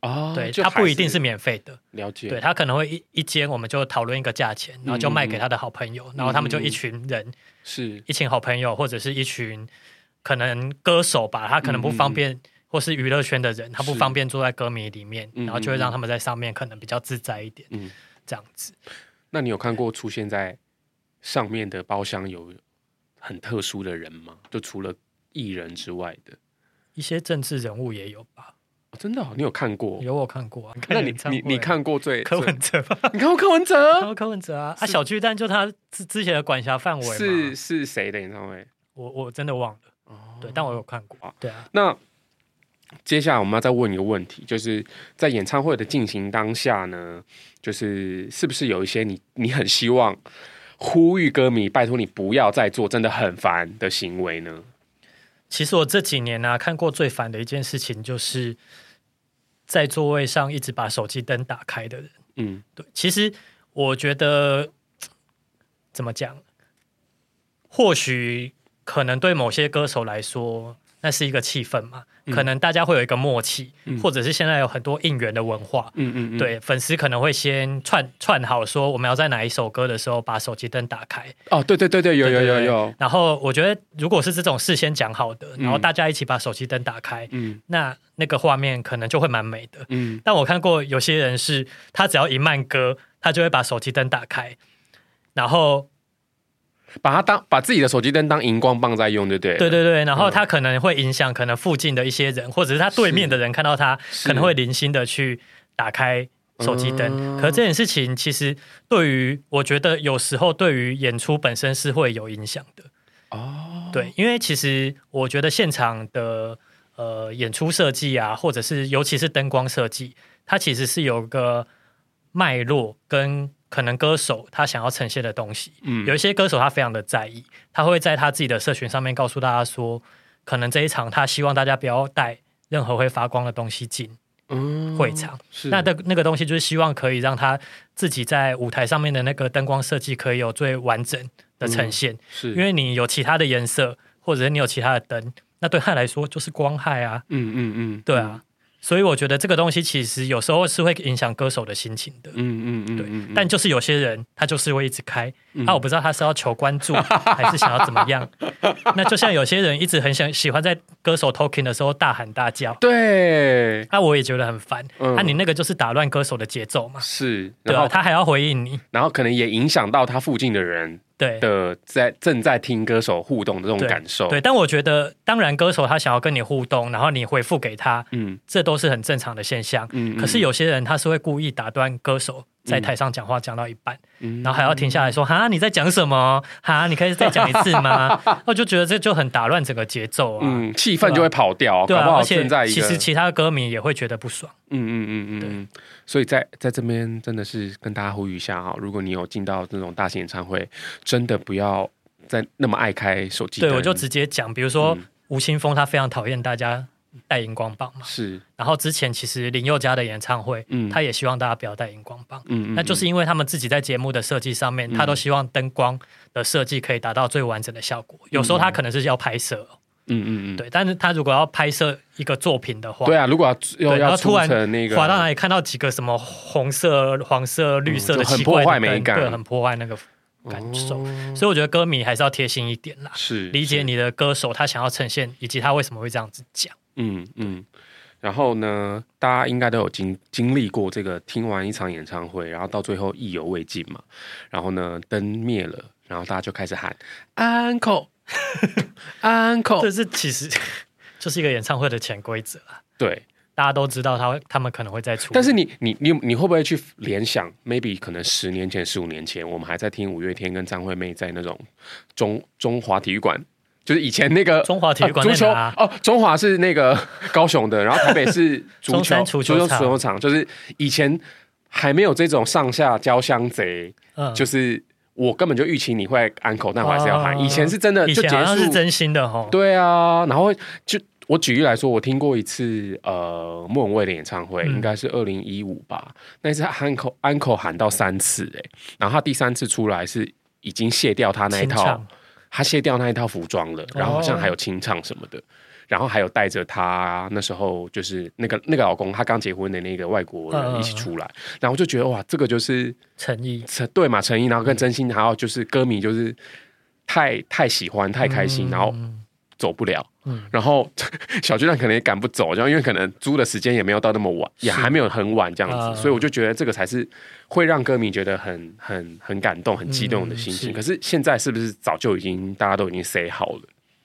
啊，嗯、对，他不一定是免费的，了解，对，他可能会一一间我们就讨论一个价钱，然后就卖给他的好朋友，嗯、然后他们就一群人是一群好朋友或者是一群可能歌手吧，他可能不方便、嗯、或是娱乐圈的人，他不方便坐在歌迷里面，然后就会让他们在上面可能比较自在一点，嗯，这样子。那你有看过出现在？上面的包厢有很特殊的人吗？就除了艺人之外的一些政治人物也有吧？哦、真的、哦，你有看过？有我看过啊。那你你你看过最柯文哲吗？你看过柯文哲？[laughs] 看过柯文哲啊！是啊，小巨蛋就他之之前的管辖范围是是谁的演唱会？我我真的忘了。哦，对，但我有看过。啊对啊。那接下来我们要再问一个问题，就是在演唱会的进行当下呢，就是是不是有一些你你很希望？呼吁歌迷，拜托你不要再做真的很烦的行为呢。其实我这几年呢、啊，看过最烦的一件事情，就是在座位上一直把手机灯打开的人。嗯，对。其实我觉得怎么讲，或许可能对某些歌手来说，那是一个气氛嘛。可能大家会有一个默契，嗯、或者是现在有很多应援的文化，嗯嗯，嗯对，粉丝可能会先串串好说我们要在哪一首歌的时候把手机灯打开。哦，对对对对，有有有有。然后我觉得如果是这种事先讲好的，然后大家一起把手机灯打开，嗯，那那个画面可能就会蛮美的。嗯，但我看过有些人是，他只要一慢歌，他就会把手机灯打开，然后。把它当把自己的手机灯当荧光棒在用，对不对？对对对，然后他可能会影响可能附近的一些人，嗯、或者是他对面的人看到他，可能会零星的去打开手机灯。嗯、可是这件事情其实对于我觉得有时候对于演出本身是会有影响的哦。对，因为其实我觉得现场的呃演出设计啊，或者是尤其是灯光设计，它其实是有个脉络跟。可能歌手他想要呈现的东西，嗯，有一些歌手他非常的在意，他会在他自己的社群上面告诉大家说，可能这一场他希望大家不要带任何会发光的东西进会场，嗯、是。那的那个东西就是希望可以让他自己在舞台上面的那个灯光设计可以有最完整的呈现，嗯、是。因为你有其他的颜色，或者是你有其他的灯，那对他来说就是光害啊，嗯嗯嗯，嗯对啊。所以我觉得这个东西其实有时候是会影响歌手的心情的，嗯嗯嗯，对。但就是有些人他就是会一直开，那我不知道他是要求关注 [laughs] 还是想要怎么样。那就像有些人一直很想喜欢在歌手 talking 的时候大喊大叫，对。那我也觉得很烦。那你那个就是打乱歌手的节奏嘛？是，对啊，他还要回应你，然后可能也影响到他附近的人。对的，在正在听歌手互动的这种感受，对，对。但我觉得，当然，歌手他想要跟你互动，然后你回复给他，嗯，这都是很正常的现象。嗯，可是有些人他是会故意打断歌手在台上讲话讲到一半，嗯然后还要停下来说：“哈，你在讲什么？哈，你可以再讲一次吗？” [laughs] 我就觉得这就很打乱整个节奏啊，嗯，气氛就会跑掉，对而且其实其他歌迷也会觉得不爽。嗯嗯嗯嗯对，所以在在这边真的是跟大家呼吁一下哈，如果你有进到这种大型演唱会，真的不要再那么爱开手机。对，我就直接讲，比如说嗯吴青峰，他非常讨厌大家带荧光棒嘛。是，然后之前其实林宥嘉的演唱会，嗯他也希望大家不要带荧光棒。嗯那就是因为他们自己在节目的设计上面，他都希望灯光的设计可以达到最完整的效果。有时候他可能是要拍摄，嗯嗯嗯，对，但是他如果要拍摄一个作品的话，对啊，如果要对，要突然成那个滑到哪里看到几个什么红色、黄色、绿色的嗯很奇怪的破坏美感对，很破坏那个感受。哦所以我觉得歌迷还是要贴心一点啦，是理解你的歌手他想要呈现，以及他为什么会这样子讲。嗯嗯，然后呢，大家应该都有经经历过这个，听完一场演唱会，然后到最后意犹未尽嘛，然后呢灯灭了，然后大家就开始喊 uncle [laughs] uncle，这是其实 [laughs] 就是一个演唱会的潜规则啊，对。大家都知道他会他们可能会再出，但是你你你你会不会去联想？maybe 可能十年前、十五年前，我们还在听五月天跟张惠妹在那种中中华体育馆，就是以前那个中华体育馆呃足球哦，中华是那个 [laughs] 高雄的，然后台北是 [laughs] 足球足球场。足球场，就是以前还没有这种上下交相贼，嗯。就是我根本就预期你会安口，但我还是要喊。哦以前是真的以就结束，前是真心的哈，对啊，然后就我举例来说，我听过一次呃莫文蔚的演唱会，嗯。应该是二零一五吧。那次安口安口喊到三次哎、然后他第三次出来是已经卸掉他那一套他卸掉那一套服装了，然后好像还有清唱什么的。然后还有带着他那时候就是那个那个老公，他刚结婚的那个外国人一起出来，然后就觉得哇，这个就是诚意。诚对嘛，诚意，然后跟真心，还有就是歌迷就是太太喜欢太开心，然后走不了，嗯然后小巨蛋可能也赶不走，就因为可能租的时间也没有到那么晚，也还没有很晚这样子，啊所以我就觉得这个才是会让歌迷觉得很很很感动、很激动的心情。可是现在是不是早就已经大家都已经 say 好了？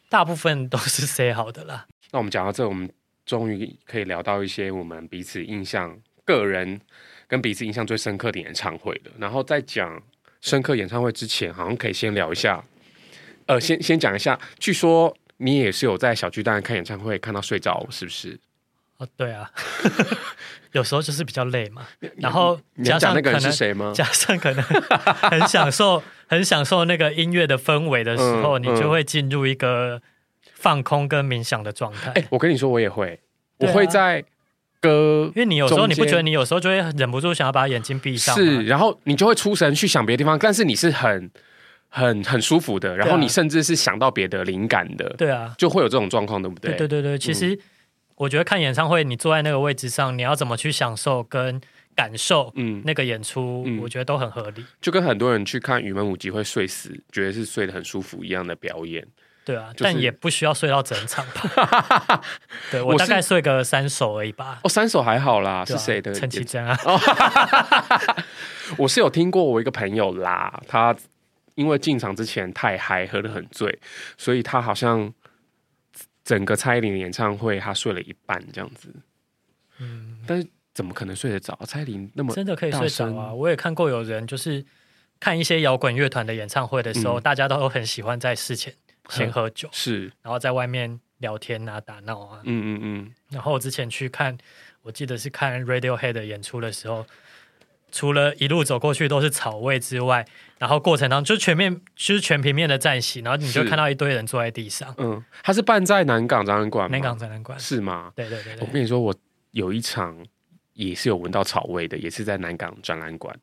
大部分都是 say 好的啦。那我们讲到这，我们终于可以聊到一些我们彼此印象、个人跟彼此印象最深刻的演唱会了。然后在讲深刻演唱会之前，好像可以先聊一下，呃，先先讲一下，据说你也是有在小巨蛋看演唱会看到睡着，是不是？哦，对啊，[laughs] 有时候就是比较累嘛，然后你要讲那个加上可能人是谁吗？[laughs] 加上可能很享受、[laughs] 很享受那个音乐的氛围的时候，嗯你就会进入一个放空跟冥想的状态。哎、我跟你说，我也会，我会在歌因为你有时候你不觉得你有时候就会忍不住想要把眼睛闭上是，然后你就会出神去想别的地方，但是你是很很很舒服的，然后你甚至是想到别的灵感的，对啊，就会有这种状况，对不对？对对对对，其实我觉得看演唱会，你坐在那个位置上，你要怎么去享受跟感受嗯，那个演出，嗯我觉得都很合理。就跟很多人去看雨门舞集会睡死，觉得是睡得很舒服一样的表演。对啊，就是但也不需要睡到整场吧。[laughs] 对我大概睡个三首而已吧。哦，三首还好啦，啊是谁的？陈绮贞啊，[laughs] 我是有听过我一个朋友啦，他因为进场之前太嗨，喝得很醉，所以他好像整个蔡依林的演唱会他睡了一半这样子。嗯，但是怎么可能睡得着？蔡依林那么真的可以睡着啊！我也看过有人就是看一些摇滚乐团的演唱会的时候，嗯大家都很喜欢在事前先喝酒，是，然后在外面聊天啊、打闹啊。嗯嗯嗯，然后我之前去看，我记得是看 Radiohead 的演出的时候，除了一路走过去都是草味之外，然后过程当中就全面就是全平面的站席，然后你就看到一堆人坐在地上。嗯，他是办在南港展览馆吗，南港展览馆，是吗？对对对对，我跟你说，我有一场也是有闻到草味的，也是在南港展览馆。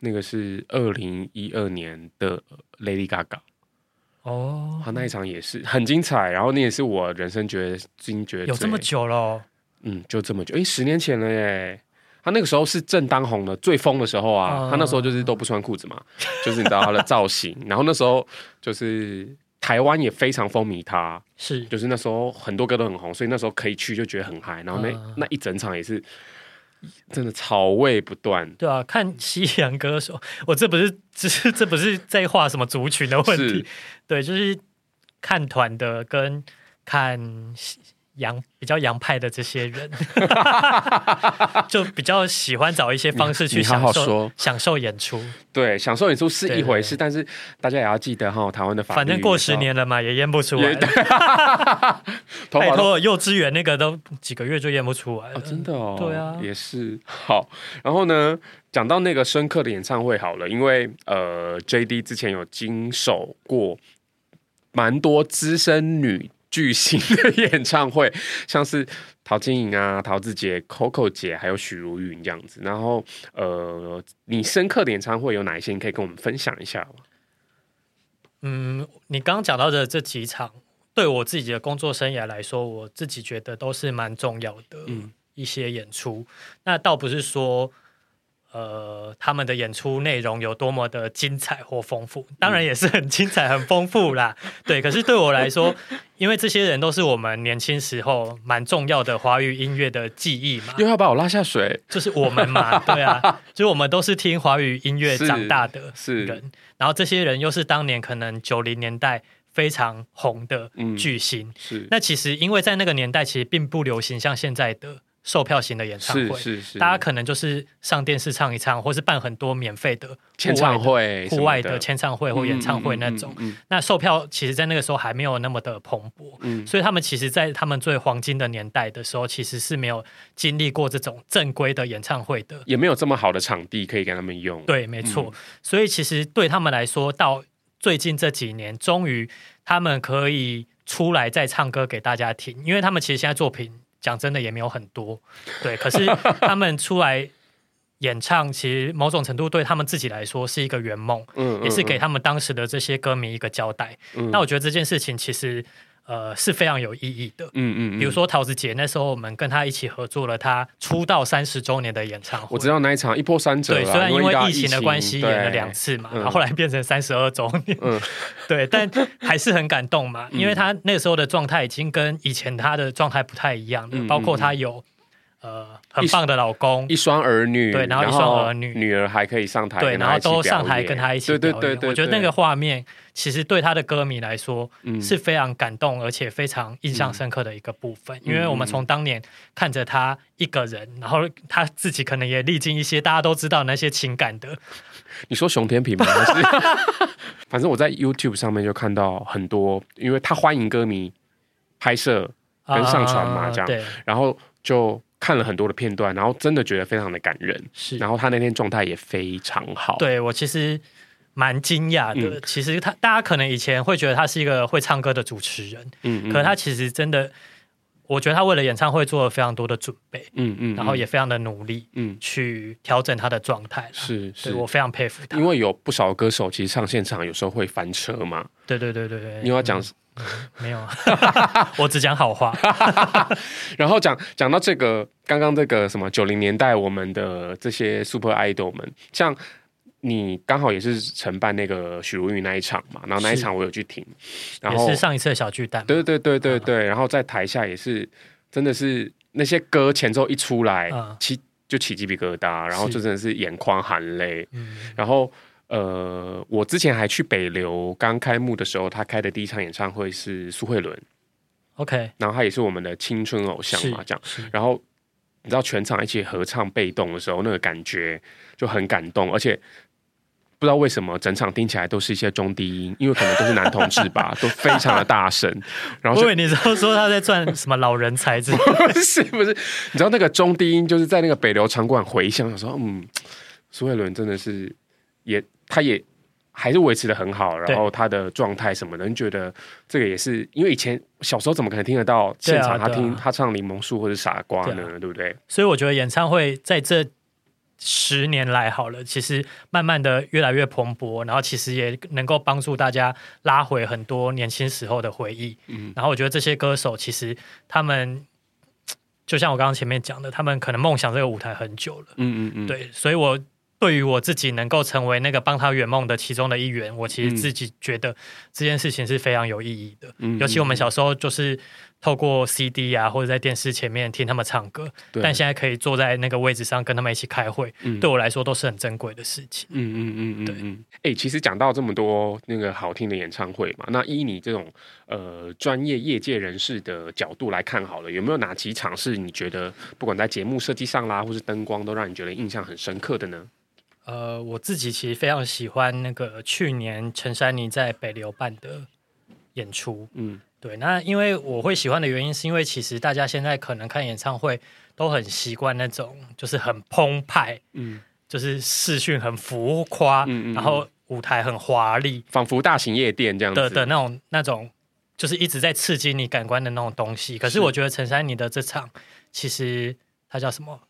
那个是二零一二年的 Lady Gaga，哦，他那一场也是很精彩。然后那也是我人生觉得最近觉有这么，久了哦，嗯，就这么久，诶，十年前了耶。他那个时候是正当红的、最疯的时候啊。哦他那时候就是都不穿裤子嘛，就是你知道他的造型。然后那时候就是台湾也非常风靡他，是就是那时候很多歌都很红，所以那时候可以去就觉得很嗨。然后那、嗯那一整场也是真的草味不断。对啊，看西洋歌手，我这不是只是这不是在画什么族群的问题是，对，就是看团的跟看洋比较洋派的这些人，[laughs] 就比较喜欢找一些方式去享受享受演出。对，享受演出是一回事，但是大家也要记得哈，台湾的法律反正过十年了嘛，也验不出来。[laughs] 拜托，幼稚园那个都几个月就验不出来了，哦，真的哦，对啊，也是好。然后呢，讲到那个深刻的演唱会好了，因为呃，JD 之前有经手过蛮多资深女。巨星的演唱会，[laughs] 像是陶晶莹啊、陶子姐、Coco 姐，还有许茹芸这样子。然后，呃，你深刻的演唱会有哪一些？你可以跟我们分享一下吗？嗯，你刚刚讲到的这几场，对我自己的工作生涯来说，我自己觉得都是蛮重要的一些演出。嗯、那倒不是说。呃，他们的演出内容有多么的精彩或丰富，当然也是很精彩、很丰富啦。[laughs] 对，可是对我来说，因为这些人都是我们年轻时候蛮重要的华语音乐的记忆嘛。又要把我拉下水，就是我们嘛，[laughs] 对啊，就是我们都是听华语音乐长大的人，是，然后这些人又是当年可能九零年代非常红的巨星。嗯、是，那其实因为在那个年代，其实并不流行像现在的。售票型的演唱会，是是是，大家可能就是上电视唱一唱，或是办很多免费的签唱会、户外的签唱会或演唱会那种。嗯嗯嗯嗯、那售票其实，在那个时候还没有那么的蓬勃，嗯、所以他们其实，在他们最黄金的年代的时候，其实是没有经历过这种正规的演唱会的，也没有这么好的场地可以给他们用。对，没错。嗯、所以其实对他们来说，到最近这几年，终于他们可以出来再唱歌给大家听，因为他们其实现在作品。讲真的也没有很多，对，可是他们出来演唱，其实某种程度对他们自己来说是一个圆梦，嗯，也是给他们当时的这些歌迷一个交代。嗯，那我觉得这件事情其实。呃，是非常有意义的。嗯嗯，嗯比如说桃子姐那时候，我们跟她一起合作了她出道三十周年的演唱会。我知道那一场一波三折。对，虽然因为疫情的关系演了两次嘛，然后后来变成三十二周年。嗯，[laughs] 对，但还是很感动嘛，因为她那时候的状态已经跟以前她的状态不太一样了，嗯、包括她有。呃，很棒的老公，一双儿女，对，然后一双儿女，女儿还可以上台，对，然后都上台跟他一起表演。对对对，我觉得那个画面，其实对他的歌迷来说，是非常感动，而且非常印象深刻的一个部分。因为我们从当年看着他一个人，然后他自己可能也历经一些大家都知道那些情感的。你说熊天平吗？[laughs] 反正我在 YouTube 上面就看到很多，因为他欢迎歌迷拍摄跟上传嘛，这样，然后就。看了很多的片段，然后真的觉得非常的感人。是，然后他那天状态也非常好。对，我其实蛮惊讶的。嗯、其实他大家可能以前会觉得他是一个会唱歌的主持人，嗯，嗯，可是他其实真的，我觉得他为了演唱会做了非常多的准备，嗯嗯，嗯，然后也非常的努力，嗯，去调整他的状态。是，是我非常佩服他。因为有不少歌手其实唱现场有时候会翻车嘛。对对对对对，你要讲。[laughs] 没有，[laughs] 我只讲好话。[laughs] 然后讲讲到这个，刚刚这个什么九零年代我们的这些 super idol 们，像你刚好也是承办那个许茹芸那一场嘛，然后那一场我有去听，然后也是上一次的小巨蛋，对对对对对，然后在台下也是真的是那些歌前奏一出来，起就起鸡皮疙瘩，然后就真的是眼眶含泪，嗯、然后。呃，我之前还去北流刚开幕的时候，他开的第一场演唱会是苏慧伦，OK，然后他也是我们的青春偶像嘛，这样，然后你知道全场一起合唱《被动》的时候，那个感觉就很感动，而且不知道为什么整场听起来都是一些中低音，因为可能都是男同志吧，都非常的大声。[laughs] 然后我以为你知道说他在赚什么老人才子，不是不是，你知道那个中低音就是在那个北流场馆回响的时候，嗯，苏慧伦真的是也。他也还是维持的很好，然后他的状态什么的，你觉得这个也是因为以前小时候怎么可能听得到现场他听他唱《柠檬树》或者《傻瓜》呢？对不对？所以我觉得演唱会在这十年来好了，其实慢慢的越来越蓬勃，然后其实也能够帮助大家拉回很多年轻时候的回忆。嗯，然后我觉得这些歌手其实他们就像我刚刚前面讲的，他们可能梦想这个舞台很久了。嗯嗯嗯，对，所以我。对于我自己能够成为那个帮他圆梦的其中的一员，我其实自己觉得这件事情是非常有意义的。嗯、尤其我们小时候就是透过 CD 啊，或者在电视前面听他们唱歌，对但现在可以坐在那个位置上跟他们一起开会，嗯对我来说都是很珍贵的事情。嗯嗯嗯嗯，对嗯。哎、其实讲到这么多那个好听的演唱会嘛，那依你这种呃专业业界人士的角度来看好了，有没有哪几场是你觉得不管在节目设计上啦，或是灯光，都让你觉得印象很深刻的呢？呃，我自己其实非常喜欢那个去年陈珊妮在北流办的演出。嗯对，那因为我会喜欢的原因，是因为其实大家现在可能看演唱会都很习惯那种就是很澎湃，嗯，就是视讯很浮夸，嗯嗯嗯然后舞台很华丽仿佛大型夜店这样子的的那种那种，就是一直在刺激你感官的那种东西。可是我觉得陈珊妮的这场，其实它叫什么？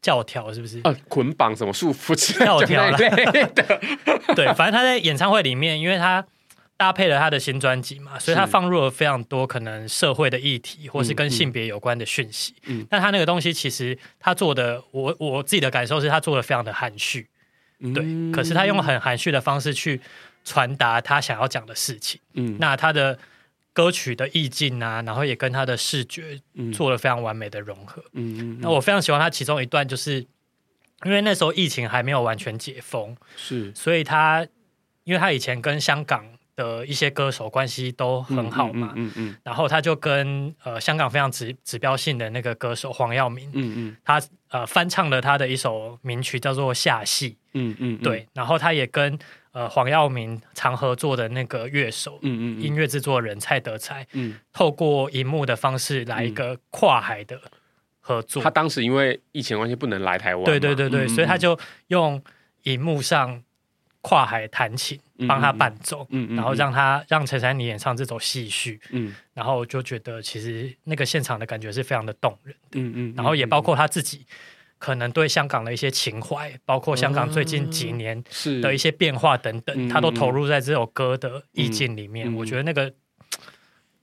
教条是不是？呃，捆绑什么束缚之教条啦之类的，[laughs] 对，反正他在演唱会里面，因为他搭配了他的新专辑嘛，所以他放入了非常多可能社会的议题，或是跟性别有关的讯息。嗯嗯但他那个东西其实他做的，我我自己的感受是他做的非常的含蓄，对。嗯可是他用很含蓄的方式去传达他想要讲的事情。嗯那他的歌曲的意境啊，然后也跟他的视觉做了非常完美的融合。嗯嗯嗯。那我非常喜欢他其中一段，就是因为那时候疫情还没有完全解封，是。所以他因为他以前跟香港的一些歌手关系都很好嘛，嗯嗯然后他就跟呃香港非常指指标性的那个歌手黄耀明，嗯嗯他呃翻唱了他的一首名曲叫做《下戏》，嗯嗯，对，然后他也跟呃黄耀明常合作的那个乐手，嗯嗯音乐制作人蔡德才，嗯，透过荧幕的方式来一个跨海的合作，他当时因为疫情关系不能来台湾嘛，对对对对，嗯所以他就用荧幕上跨海弹琴帮他伴奏，嗯嗯嗯。然后让他让陈珊妮演唱这首戏序，嗯。然后就觉得其实那个现场的感觉是非常的动人，嗯嗯，然后也包括他自己可能对香港的一些情怀，包括香港最近几年是。的一些变化等等，嗯他都投入在这首歌的意境里面，嗯嗯我觉得那个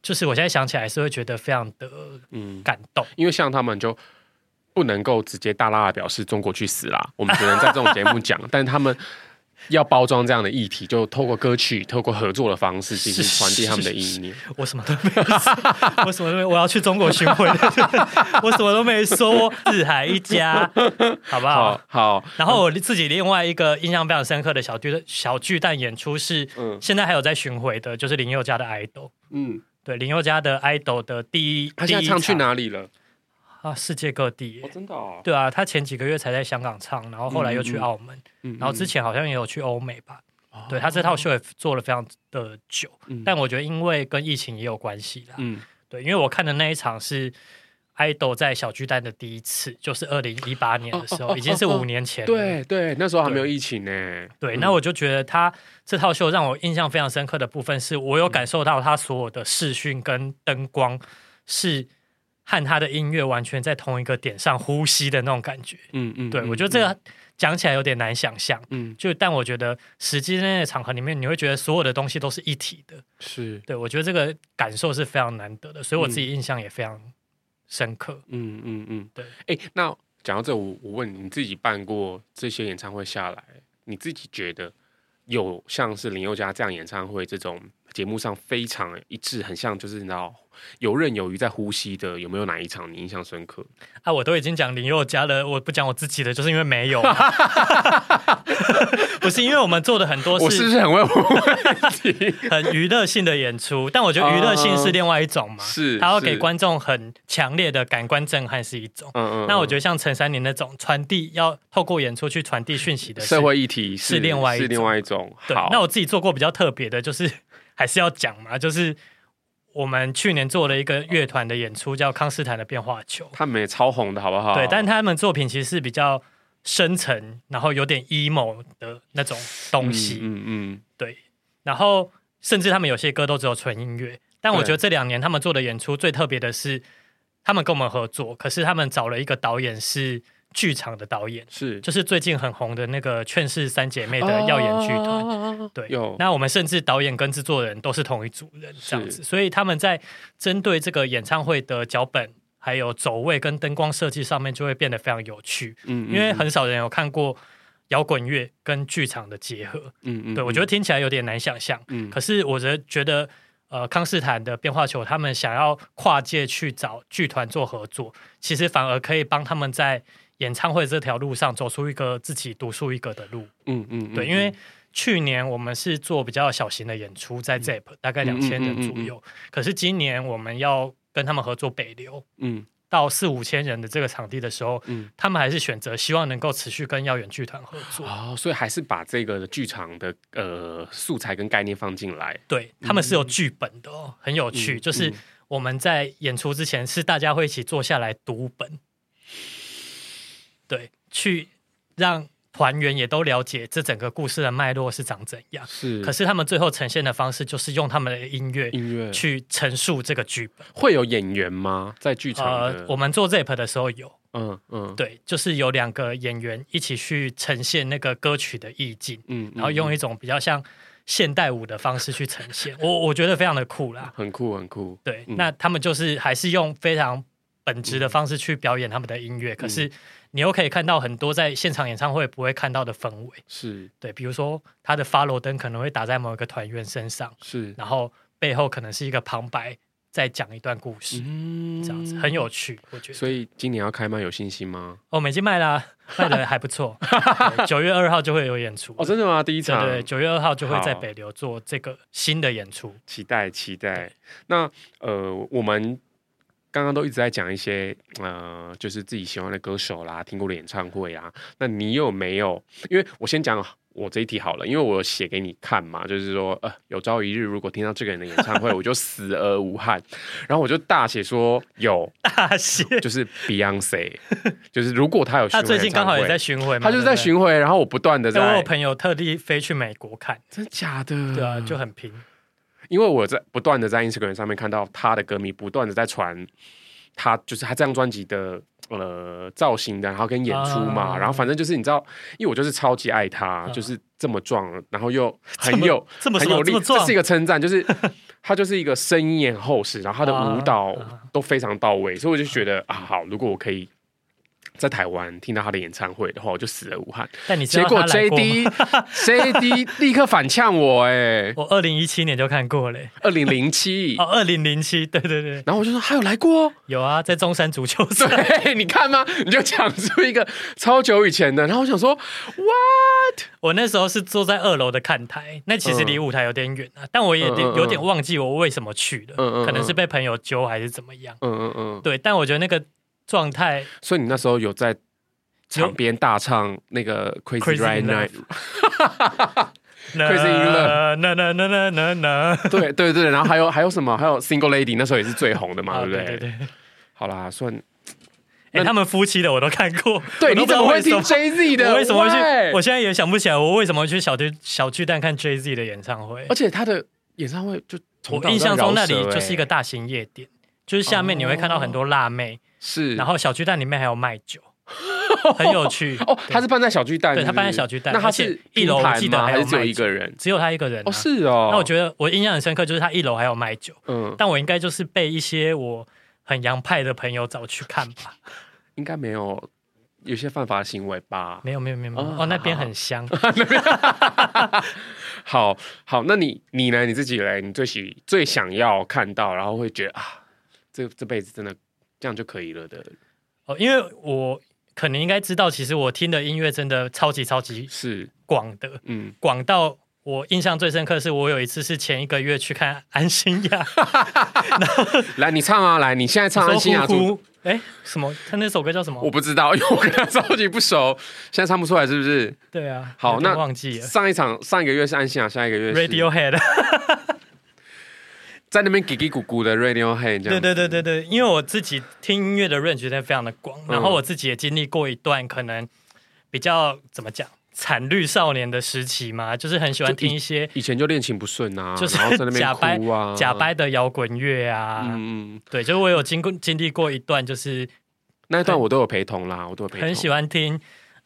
就是我现在想起来是会觉得非常的嗯，感动。因为像他们就不能够直接大大的表示中国去死啦，我们只能在这种节目讲，[laughs] 但是他们要包装这样的议题，就透过歌曲、透过合作的方式进行传递他们的意念。我什么都没说，我什么都没，我要去中国巡回，我什么都没说，四海一家，好不好？好好，然后我自己另外一个印象非常深刻的小巨小巨蛋演出是，嗯现在还有在巡回的，就是林宥嘉的《idol》。嗯，对，林宥嘉的《idol》的第一，他现在唱去哪里了？啊？世界各地耶哦，真的哦，对啊，他前几个月才在香港唱，然后后来又去澳门，嗯然后之前好像也有去欧美吧。对他这套秀也做了非常的久，嗯但我觉得因为跟疫情也有关系啦。嗯对，因为我看的那一场是 idol 在小巨蛋的第一次，就是二零一八年的时候，哦哦哦已经是五年前了。对对，那时候还没有疫情呢。对，嗯那我就觉得他这套秀让我印象非常深刻的部分，是我有感受到他所有的视讯跟灯光是和他的音乐完全在同一个点上呼吸的那种感觉。嗯嗯，对，嗯我觉得这个讲起来有点难想象。嗯就但我觉得实际在那个场合里面，你会觉得所有的东西都是一体的。是对我觉得这个感受是非常难得的，所以我自己印象也非常深刻。嗯嗯嗯，对。哎，那讲到这，我我问你，你自己办过这些演唱会下来，你自己觉得有像是林宥嘉这样演唱会这种节目上非常一致，很像就是你知道游刃有余在呼吸的，有没有哪一场你印象深刻？啊，我都已经讲林宥嘉了，我不讲我自己的，就是因为没有嘛，[laughs] 不是因为我们做的很多我是不是很会问问题？很娱乐性的演出，但我觉得娱乐性是另外一种嘛，是它要给是观众很强烈的感官震撼是一种。嗯嗯，那我觉得像陈珊妮那种传递，要透过演出去传递讯息的社会议题是另外一是另外一种。对，，那我自己做过比较特别的，就是还是要讲嘛，就是我们去年做了一个乐团的演出，叫康斯坦的变化球。他们也超红的好不好？对，但他们作品其实是比较深沉，然后有点 emo 的那种东西。嗯嗯对，然后甚至他们有些歌都只有纯音乐。但我觉得这两年他们做的演出最特别的是，他们跟我们合作，可是他们找了一个导演是剧场的导演，是就是最近很红的那个《劝世三姐妹》的耀眼剧团。哦对有，那我们甚至导演跟制作人都是同一组人，这样子，所以他们在针对这个演唱会的脚本，还有走位跟灯光设计上面，就会变得非常有趣。嗯因为很少人有看过摇滚乐跟剧场的结合，嗯嗯对我觉得听起来有点难想象。嗯可是我觉得觉得，呃康斯坦的变化球，他们想要跨界去找剧团做合作，其实反而可以帮他们在演唱会这条路上走出一个自己独树一格的路。嗯嗯，对，因为去年我们是做比较小型的演出，在 ZEP、嗯、大概两千人左右，可是今年我们要跟他们合作北流，嗯。到四五千人的这个场地的时候，嗯，他们还是选择希望能够持续跟耀远剧团合作。哦，所以还是把这个剧场的呃素材跟概念放进来。对，他们是有剧本的哦，很有趣。嗯，就是我们在演出之前是大家会一起坐下来读本，对，去让。团员也都了解这整个故事的脉络是长怎样，是。可是他们最后呈现的方式就是用他们的音乐，音乐去陈述这个剧本。会有演员吗？在剧场？呃，我们做 ZEP 的时候有，嗯嗯，对，就是有两个演员一起去呈现那个歌曲的意境，嗯，然后用一种比较像现代舞的方式去呈现。我我觉得非常的酷啦，很酷很酷。对，那他们就是还是用非常本质的方式去表演他们的音乐，可是。你又可以看到很多在现场演唱会不会看到的氛围，是对，比如说他的 follow 灯可能会打在某一个团员身上，是，然后背后可能是一个旁白在讲一段故事，嗯，这样子很有趣，我觉得。所以今年要开卖有信心吗？哦，我们已经卖了，卖的还不错，[laughs] 九月二号就会有演出。哦，真的吗？第一场，对，九月二号就会在北流做这个新的演出，期待期待。那呃，我们。刚刚都一直在讲一些呃，就是自己喜欢的歌手啦，听过的演唱会啊。那你有没有？因为我先讲我这一题好了，因为我写给你看嘛，就是说呃，有朝一日如果听到这个人的演唱会，[laughs] 我就死而无憾。然后我就大写说有大写，就是 Beyonce，就是如果他有他最近刚好也在巡回嘛，他就是在巡回，然后我不断的在，我有朋友特地飞去美国看，真的假的？对啊，就很拼。因为我在不断的在 Instagram 上面看到他的歌迷不断的在传，他就是他这张专辑的呃造型的，然后跟演出嘛，啊、然后反正就是你知道，因为我就是超级爱他，啊、就是这么壮，然后又 [laughs] 很有这么很有力，这，这是一个称赞，就是 [laughs] 他就是一个声音也很厚实，然后他的舞蹈都非常到位，所以我就觉得啊，好，如果我可以。在台湾听到他的演唱会的话，我就死了武汉。但你结果 J D J D 立刻反呛我哎、欸！[laughs] 我二零一七年就看过嘞，二零零七 [laughs] 哦，二零零七，对对对。然后我就说还有来过，有啊，在中山足球场。[laughs] 对，你看吗？你就讲出一个超久以前的。然后我想说，What？我那时候是坐在二楼的看台，那其实离舞台有点远啊，嗯、但我也有点忘记我为什么去的，嗯嗯嗯，可能是被朋友揪还是怎么样。嗯嗯嗯，对，但我觉得那个。状态，所以你那时候有在场边大唱那个 Crazy Right Night，Crazy In Love，[laughs] 那那那那那那，[laughs] 对对对，然后还有还有什么？还有 Single Lady，那时候也是最红的嘛，对不对？对对。好啦，算，哎，他们夫妻的我都看过。[laughs] 对，你怎么会听 Jay Z 的？我为什么会去？我现在也想不起来，我为什么会去小巨小巨蛋看 Jay Z 的演唱会？而且他的演唱会就我印象中那里就是一个大型夜店，就是下面你会看到很多辣妹。是，然后小巨蛋里面还有卖酒，[laughs] 很有趣哦。他是办在小巨蛋，对，他办在小巨蛋。那他是一楼记得还是只有一个人？只有他一个人哦，是哦。那我觉得我印象很深刻，就是他一楼还有卖酒。嗯，但我应该就是被一些我很洋派的朋友找去看吧。应该没有有些犯法的行为吧？没有，没有，没有。哦，那边很香。[laughs] [laughs] 好好，那你你呢？你自己来，你最喜最想要看到，然后会觉得啊，这这辈子真的。这样就可以了的哦，因为我可能应该知道，其实我听的音乐真的超级超级是广的，嗯，广到我印象最深刻是我有一次是前一个月去看安心亚，[laughs] 然后来你唱啊，来你现在唱安心亚，哎，什么？他那首歌叫什么？我不知道，因为我跟他超级不熟，现在唱不出来是不是？对啊，好，那忘记了上一场上一个月是安心亚，下一个月是 Radiohead。在那边叽叽咕咕的 Radiohead 这样。对对对对对，因为我自己听音乐的 range 真的非常的广，嗯、然后我自己也经历过一段可能比较怎么讲惨绿少年的时期嘛，就是很喜欢听一些以前就恋情不顺啊，就是假掰假掰的摇滚乐啊，嗯对，就是我有经过经历过一段，就是那一段我都有陪同啦，我都有陪同，很喜欢听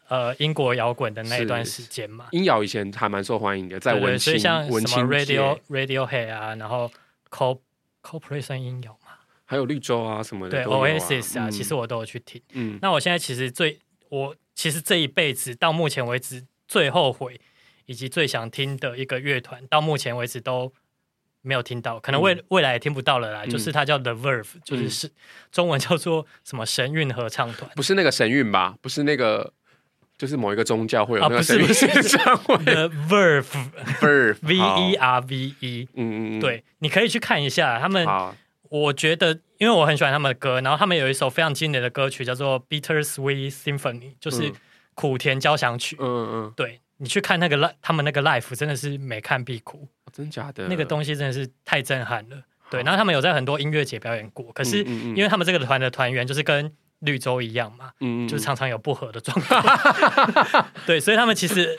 呃英国摇滚的那一段时间嘛，英谣以前还蛮受欢迎的，在文青文青 Radio Radiohead 啊，然后。Co 声音有吗？还有绿洲啊什么的，对 Oasis 啊，嗯、其实我都有去听。嗯，那我现在其实最我其实这一辈子到目前为止最后悔以及最想听的一个乐团，到目前为止都没有听到，可能未、嗯、未来也听不到了啦。嗯、就是它叫 The Verve，就是是、嗯、中文叫做什么神韵合唱团，不是那个神韵吧？不是那个，就是某一个宗教会有那个神韵演唱会。The Verve，Verve，V [laughs] [laughs] E R V E，嗯嗯嗯，对，你可以去看一下他们。好我觉得，因为我很喜欢他们的歌，然后他们有一首非常经典的歌曲叫做《Bitter Sweet Symphony》，就是苦甜交响曲。嗯嗯，嗯对，你去看那个 live，他们那个 live 真的是每看必哭，哦、真假的？那个东西真的是太震撼了。对，然后他们有在很多音乐节表演过，可是因为他们这个团的团员就是跟绿洲一样嘛，嗯，就常常有不和的状况，[laughs] 对，所以他们其实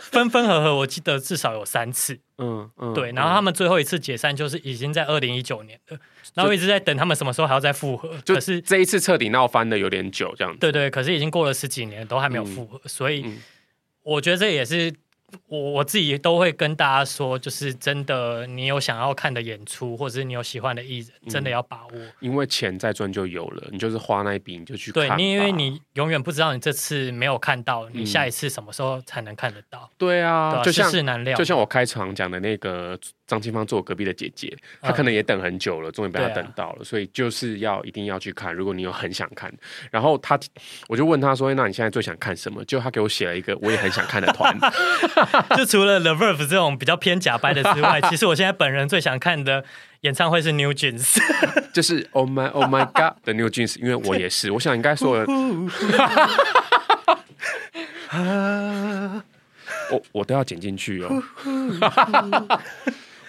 分分合合，我记得至少有三次，嗯嗯，对，然后他们最后一次解散就是已经在二零一九年了，然后一直在等他们什么时候还要再复合，可是这一次彻底闹翻的有点久，这样子，对对，可是已经过了十几年都还没有复合，所以我觉得这也是。我我自己都会跟大家说，就是真的，你有想要看的演出，或者是你有喜欢的艺人，真的要把握，嗯、因为钱再赚就有了，你就是花那一笔你就去看。对，你因为你永远不知道你这次没有看到，你下一次什么时候才能看得到？嗯、对啊，对啊，就像世事难料，就像我开场讲的那个张清芳坐我隔壁的姐姐，她可能也等很久了，终于被她等到了，啊、所以就是要一定要去看。如果你有很想看，然后她我就问她说：“那你现在最想看什么？”就她给我写了一个我也很想看的团，[laughs] 就除了。The Verve 这种比较偏假掰的之外，其实我现在本人最想看的演唱会是 New Jeans，[laughs] 就是 Oh My Oh My God 的 New Jeans，因为我也是，我想应该说，[laughs] 我我都要剪进去哦。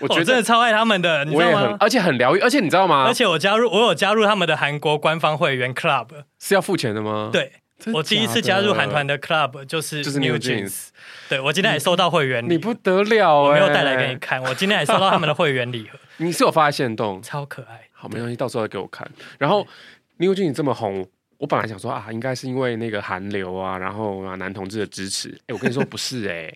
我觉得我真的超爱他们的，你知道吗？而且很疗愈，而且你知道吗？而且我加入，我有加入他们的韩国官方会员 Club，是要付钱的吗？对。我第一次加入韩团的 club 就是就是 New Jeans，对，我今天还收到会员礼，你不得了，我没有带来给你看，我今天还收到他们的会员礼盒，[laughs] 你是有发现动，超可爱，好，没关系，到时候再给我看。然后 New Jeans 这么红，我本来想说啊，应该是因为那个韩流啊，然后啊男同志的支持，哎，我跟你说不是哎，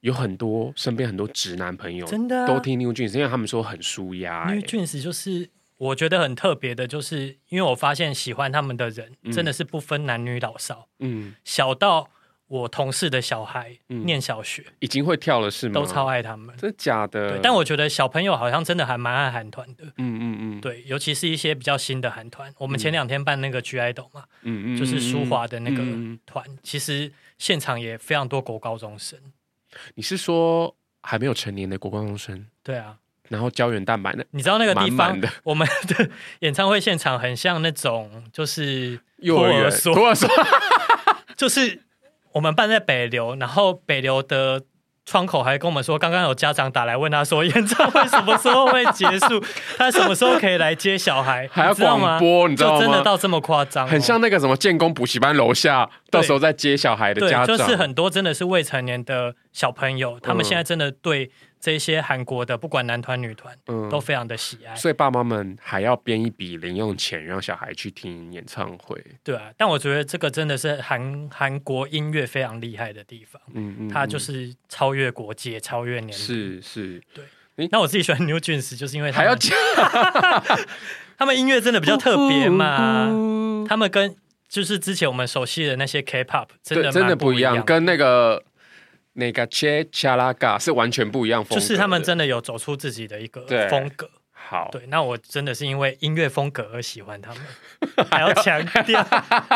有很多身边很多直男朋友真的都听 New Jeans，因为他们说很舒压，New Jeans 就是。我觉得很特别的，就是因为我发现喜欢他们的人真的是不分男女老少，嗯，小到我同事的小孩，嗯，念小学已经会跳了是吗？都超爱他们，真的假的？对，但我觉得小朋友好像真的还蛮爱韩团的，嗯嗯嗯，对，尤其是一些比较新的韩团。我们前两天办那个 (G)I-DLE 嘛，嗯嗯，就是舒华的那个团，其实现场也非常多国高中生。你是说还没有成年的国高中生？对啊。然后胶原蛋白呢，你知道那个地方，我们的 [laughs] 演唱会现场很像那种，就是幼儿园，托儿所，[laughs] 就是我们办在北流，然后北流的窗口还跟我们说，刚刚有家长打来问他说，演唱会什么时候会结束，[laughs] 他什么时候可以来接小孩，还要广播，你知道吗？真的到这么夸张，很像那个什么建工补习班楼下，到时候再接小孩的家长，就是很多真的是未成年的小朋友，他们现在真的对。这些韩国的不管男团女团，嗯，都非常的喜爱，所以爸妈们还要编一笔零用钱让小孩去听演唱会。对啊，但我觉得这个真的是韩韩国音乐非常厉害的地方，嗯嗯，它就是超越国界，超越年龄，是是，对。那我自己喜欢 New Jeans，就是因为他们还要讲，[laughs] 他们音乐真的比较特别嘛，[laughs] 他们跟就是之前我们熟悉的那些 K-pop 真的真的。不一样，跟那个。那个切恰拉嘎是完全不一样风格，就是他们真的有走出自己的一个风格。好，对，那我真的是因为音乐风格而喜欢他们，[laughs] 还要强调。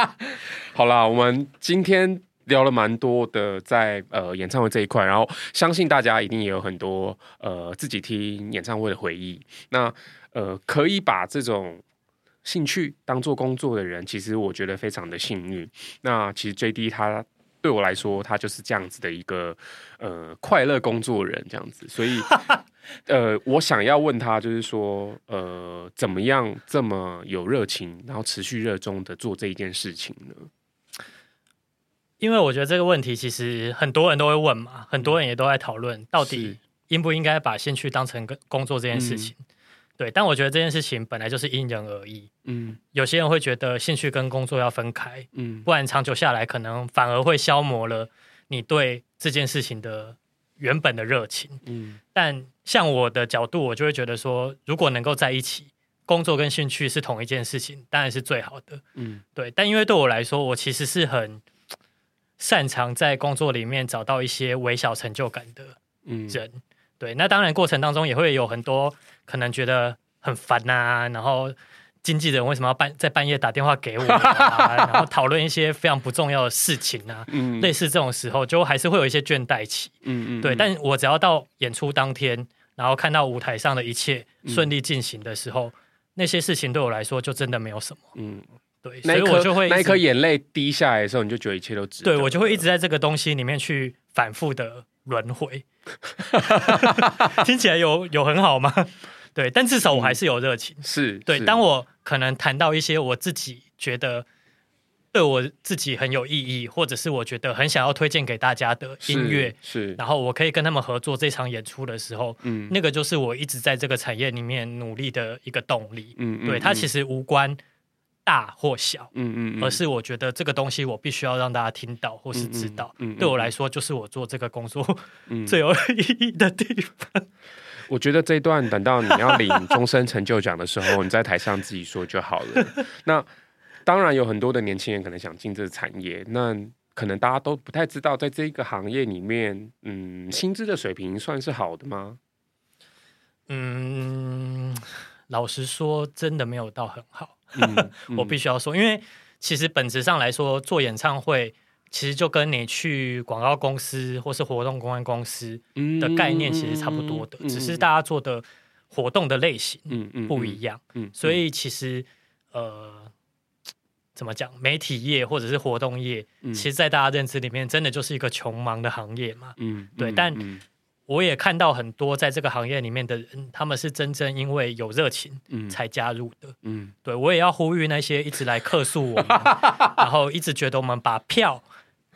[laughs] 好啦，我们今天聊了蛮多的在，在呃演唱会这一块，然后相信大家一定也有很多呃自己听演唱会的回忆。那呃，可以把这种兴趣当做工作的人，其实我觉得非常的幸运。那其实 JD 他。对我来说，他就是这样子的一个呃快乐工作人，这样子。所以，[laughs] 呃，我想要问他，就是说，呃，怎么样这么有热情，然后持续热衷的做这一件事情呢？因为我觉得这个问题其实很多人都会问嘛，很多人也都在讨论，到底应不应该把兴趣当成工作这件事情。嗯对，但我觉得这件事情本来就是因人而异。嗯，有些人会觉得兴趣跟工作要分开，嗯，不然长久下来可能反而会消磨了你对这件事情的原本的热情。嗯，但像我的角度，我就会觉得说，如果能够在一起，工作跟兴趣是同一件事情，当然是最好的。嗯，对。但因为对我来说，我其实是很擅长在工作里面找到一些微小成就感的人。嗯对，那当然过程当中也会有很多可能觉得很烦呐、啊，然后经纪人为什么要半在半夜打电话给我、啊，然后讨论一些非常不重要的事情啊，嗯，类似这种时候就还是会有一些倦怠期，嗯嗯，对，但我只要到演出当天，然后看到舞台上的一切顺利进行的时候，嗯、那些事情对我来说就真的没有什么，嗯。对，所以我就会那一颗眼泪滴下来的时候，你就觉得一切都值得。对，我就会一直在这个东西里面去反复的轮回。[laughs] 听起来有有很好吗？[laughs] 对，但至少我还是有热情。是，对。当我可能谈到一些我自己觉得对我自己很有意义，或者是我觉得很想要推荐给大家的音乐，是，然后我可以跟他们合作这场演出的时候，嗯，那个就是我一直在这个产业里面努力的一个动力。嗯，对，它其实无关。大或小，嗯嗯，而是我觉得这个东西我必须要让大家听到或是知道，嗯，对我来说就是我做这个工作 [laughs] 最有意义的地方。我觉得这一段等到你要领终身成就奖的时候，你在台上自己说就好了。[laughs] 那当然有很多的年轻人可能想进这个产业，那可能大家都不太知道，在这个行业里面，嗯，薪资的水平算是好的吗？嗯，老实说，真的没有到很好。[laughs] 我必须要说，因为其实本质上来说，做演唱会其实就跟你去广告公司或是活动公关公司的概念其实差不多的，只是大家做的活动的类型不一样。所以其实呃，怎么讲，媒体业或者是活动业，嗯、其实，在大家认知里面，真的就是一个穷忙的行业嘛。嗯，对，但。嗯我也看到很多在这个行业里面的人，他们是真正因为有热情，才加入的。嗯，对，我也要呼吁那些一直来客诉我们，[laughs] 然后一直觉得我们把票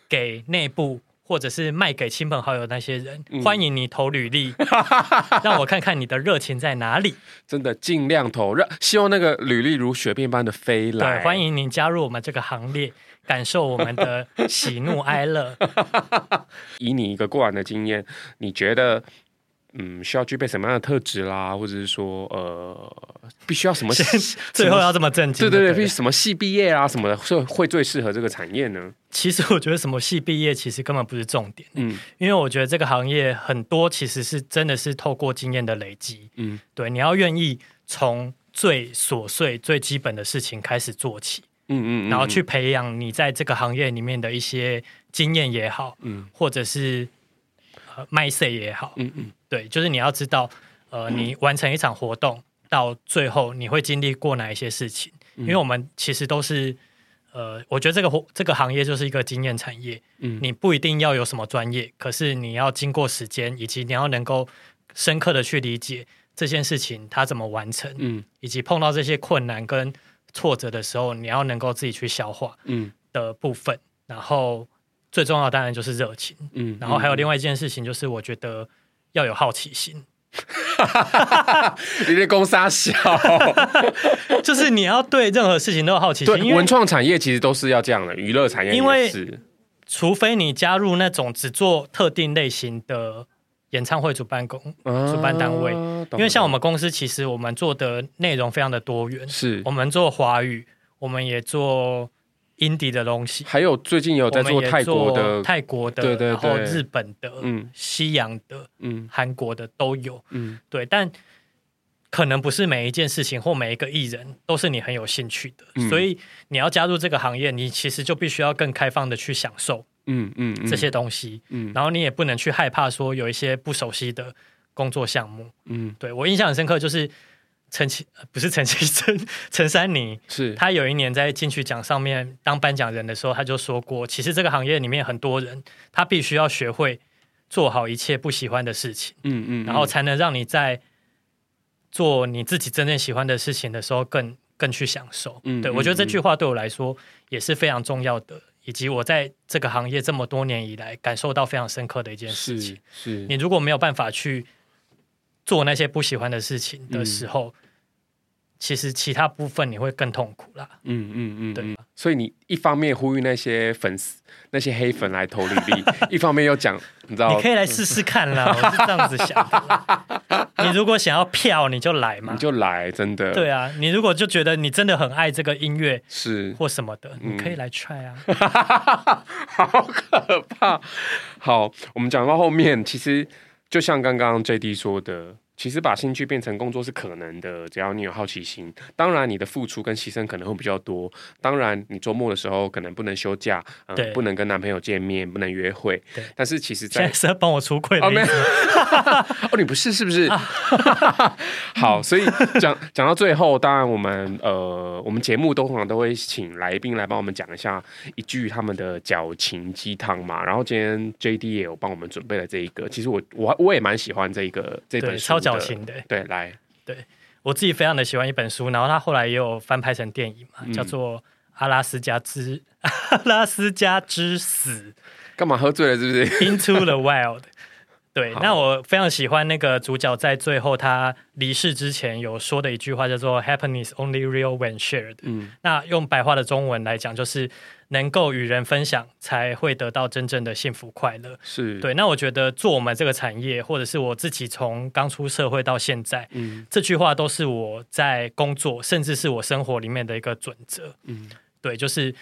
给内部或者是卖给亲朋好友那些人，嗯、欢迎你投履历，[laughs] 让我看看你的热情在哪里。[laughs] 真的尽量投，让希望那个履历如雪片般的飞来。对，欢迎您加入我们这个行列。感受我们的喜怒哀乐。[laughs] 以你一个过往的经验，你觉得，嗯，需要具备什么样的特质啦？或者是说，呃，必须要什么？最后要这么正经？对对对，必须什么系毕业啊什么的，会会最适合这个产业呢？其实我觉得什么系毕业其实根本不是重点。嗯，因为我觉得这个行业很多其实是真的是透过经验的累积。嗯，对，你要愿意从最琐碎、最基本的事情开始做起。嗯嗯，然后去培养你在这个行业里面的一些经验也好，嗯，或者是呃卖色也好，嗯嗯，对，就是你要知道，呃，你完成一场活动到最后你会经历过哪一些事情，因为我们其实都是，呃，我觉得这个活这个行业就是一个经验产业，嗯，你不一定要有什么专业，可是你要经过时间，以及你要能够深刻的去理解这件事情它怎么完成，嗯，以及碰到这些困难跟。挫折的时候，你要能够自己去消化，嗯，的部分。嗯、然后最重要的当然就是热情，嗯。然后还有另外一件事情，就是我觉得要有好奇心。[laughs] 你在攻杀小，[laughs] 就是你要对任何事情都有好奇心。对，文创产业其实都是要这样的，娱乐产业也是。因为除非你加入那种只做特定类型的。演唱会主办公、主办单位，啊、因为像我们公司，其实我们做的内容非常的多元，是。我们做华语，我们也做 indie 的东西，还有最近有在做泰国的、泰国的，对对对，然后日本的、嗯，西洋的、嗯，韩国的都有，嗯，对，但可能不是每一件事情或每一个艺人都是你很有兴趣的，嗯、所以你要加入这个行业，你其实就必须要更开放的去享受。嗯嗯，嗯。这些东西，嗯，然后你也不能去害怕说有一些不熟悉的工作项目，嗯，对我印象很深刻，就是陈其不是陈其 [laughs] 陈，陈珊妮。是。他有一年在金曲奖上面当颁奖人的时候，他就说过，其实这个行业里面很多人，他必须要学会做好一切不喜欢的事情，嗯嗯，嗯。然后才能让你在做你自己真正喜欢的事情的时候更更去享受，嗯，对我觉得这句话对我来说也是非常重要的。以及我在这个行业这么多年以来，感受到非常深刻的一件事情，是，是你如果没有办法去做那些不喜欢的事情的时候，嗯、其实其他部分你会更痛苦啦。嗯嗯嗯，对。所以你一方面呼吁那些粉丝、那些黑粉来投履历，[laughs] 一方面又讲，你知道，你可以来试试看啦。我是这样子想的。你如果想要票，你就来嘛，你就来，真的。对啊，你如果就觉得你真的很爱这个音乐，是或什么的，你可以来 try 啊。[laughs] 好可怕！好，我们讲到后面，其实就像刚刚 JD 说的。其实把兴趣变成工作是可能的，只要你有好奇心。当然，你的付出跟牺牲可能会比较多。当然，你周末的时候可能不能休假，嗯、对，不能跟男朋友见面，不能约会。对，但是其实在，现在是要帮我出柜哦，没有。[laughs] 哦，你不是是不是？[laughs] 好，所以讲讲到最后，当然我们呃，我们节目都通常都会请来宾来帮我们讲一下一句他们的矫情鸡汤嘛。然后今天 JD 也有帮我们准备了这一个，其实我我我也蛮喜欢这一个这本书。矫情的，对，来，对我自己非常的喜欢一本书，然后他后来也有翻拍成电影嘛，嗯、叫做《阿拉斯加之 [laughs] 阿拉斯加之死》。干嘛喝醉了？是不是？[laughs] Into the Wild。[laughs] 对，那我非常喜欢那个主角在最后他离世之前有说的一句话，叫做 “Happiness only real when shared”。嗯，那用白话的中文来讲，就是能够与人分享，才会得到真正的幸福快乐。是对。那我觉得做我们这个产业，或者是我自己从刚出社会到现在，嗯，这句话都是我在工作，甚至是我生活里面的一个准则。嗯，对，就是。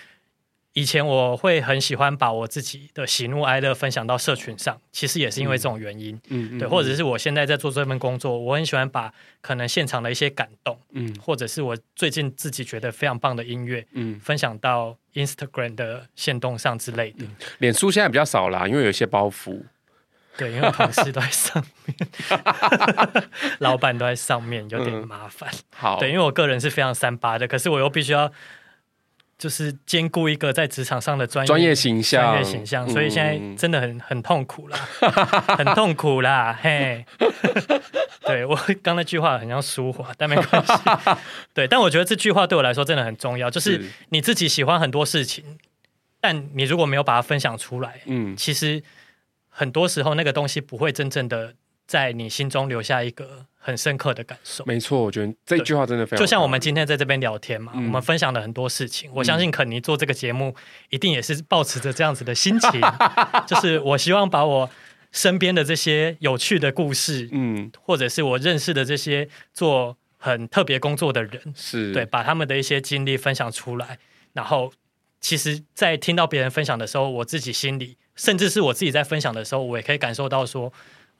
以前我会很喜欢把我自己的喜怒哀乐分享到社群上，其实也是因为这种原因，嗯，嗯对，或者是我现在在做这份工作，我很喜欢把可能现场的一些感动，嗯，或者是我最近自己觉得非常棒的音乐，嗯，分享到 Instagram 的限动上之类的。脸书现在比较少啦，因为有一些包袱，对，因为同事都在上面，[laughs] 老板都在上面，有点麻烦。嗯、好，对，因为我个人是非常三八的，可是我又必须要。就是兼顾一个在职场上的专业专业形象，专业形象，所以现在真的很很痛苦啦，[laughs] 很痛苦啦，嘿。[laughs] 对我刚那句话很像舒华，但没关系。[laughs] 对，但我觉得这句话对我来说真的很重要，就是你自己喜欢很多事情，但你如果没有把它分享出来，嗯，其实很多时候那个东西不会真正的。在你心中留下一个很深刻的感受。没错，我觉得这句话真的非常。就像我们今天在这边聊天嘛，嗯、我们分享了很多事情。我相信肯尼做这个节目，一定也是保持着这样子的心情，[laughs] 就是我希望把我身边的这些有趣的故事，嗯，或者是我认识的这些做很特别工作的人，是对，把他们的一些经历分享出来。然后，其实，在听到别人分享的时候，我自己心里，甚至是我自己在分享的时候，我也可以感受到说。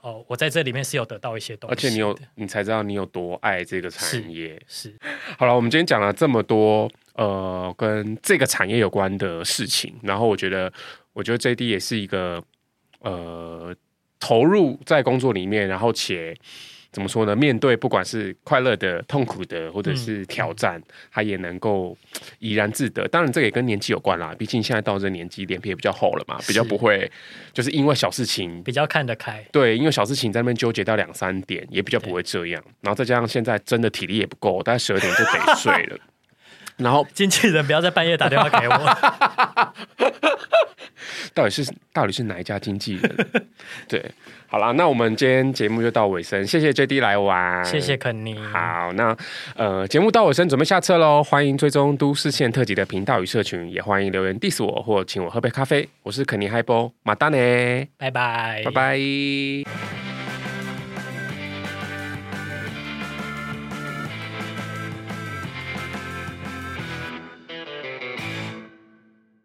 哦，我在这里面是有得到一些东西，而且你有，你才知道你有多爱这个产业。是，是好了，我们今天讲了这么多，呃，跟这个产业有关的事情，然后我觉得，我觉得 JD 也是一个，呃，投入在工作里面，然后且。怎么说呢？面对不管是快乐的、痛苦的，或者是挑战，嗯、他也能够怡然自得。当然，这个也跟年纪有关啦。毕竟现在到这个年纪，脸皮也比较厚了嘛，比较不会就是因为小事情比较看得开。对，因为小事情在那边纠结到两三点，也比较不会这样。然后再加上现在真的体力也不够，大概十二点就得睡了。然后 [laughs] 经纪人不要在半夜打电话给我。[laughs] 到底是到底是哪一家经纪人？对。好啦，那我们今天节目就到尾声，谢谢 JD 来玩，谢谢肯尼。好，那呃，节目到尾声，准备下车喽。欢迎追踪都市线特辑的频道与社群，也欢迎留言 diss 我或请我喝杯咖啡。我是肯尼嗨波，马丹呢，拜拜，拜拜。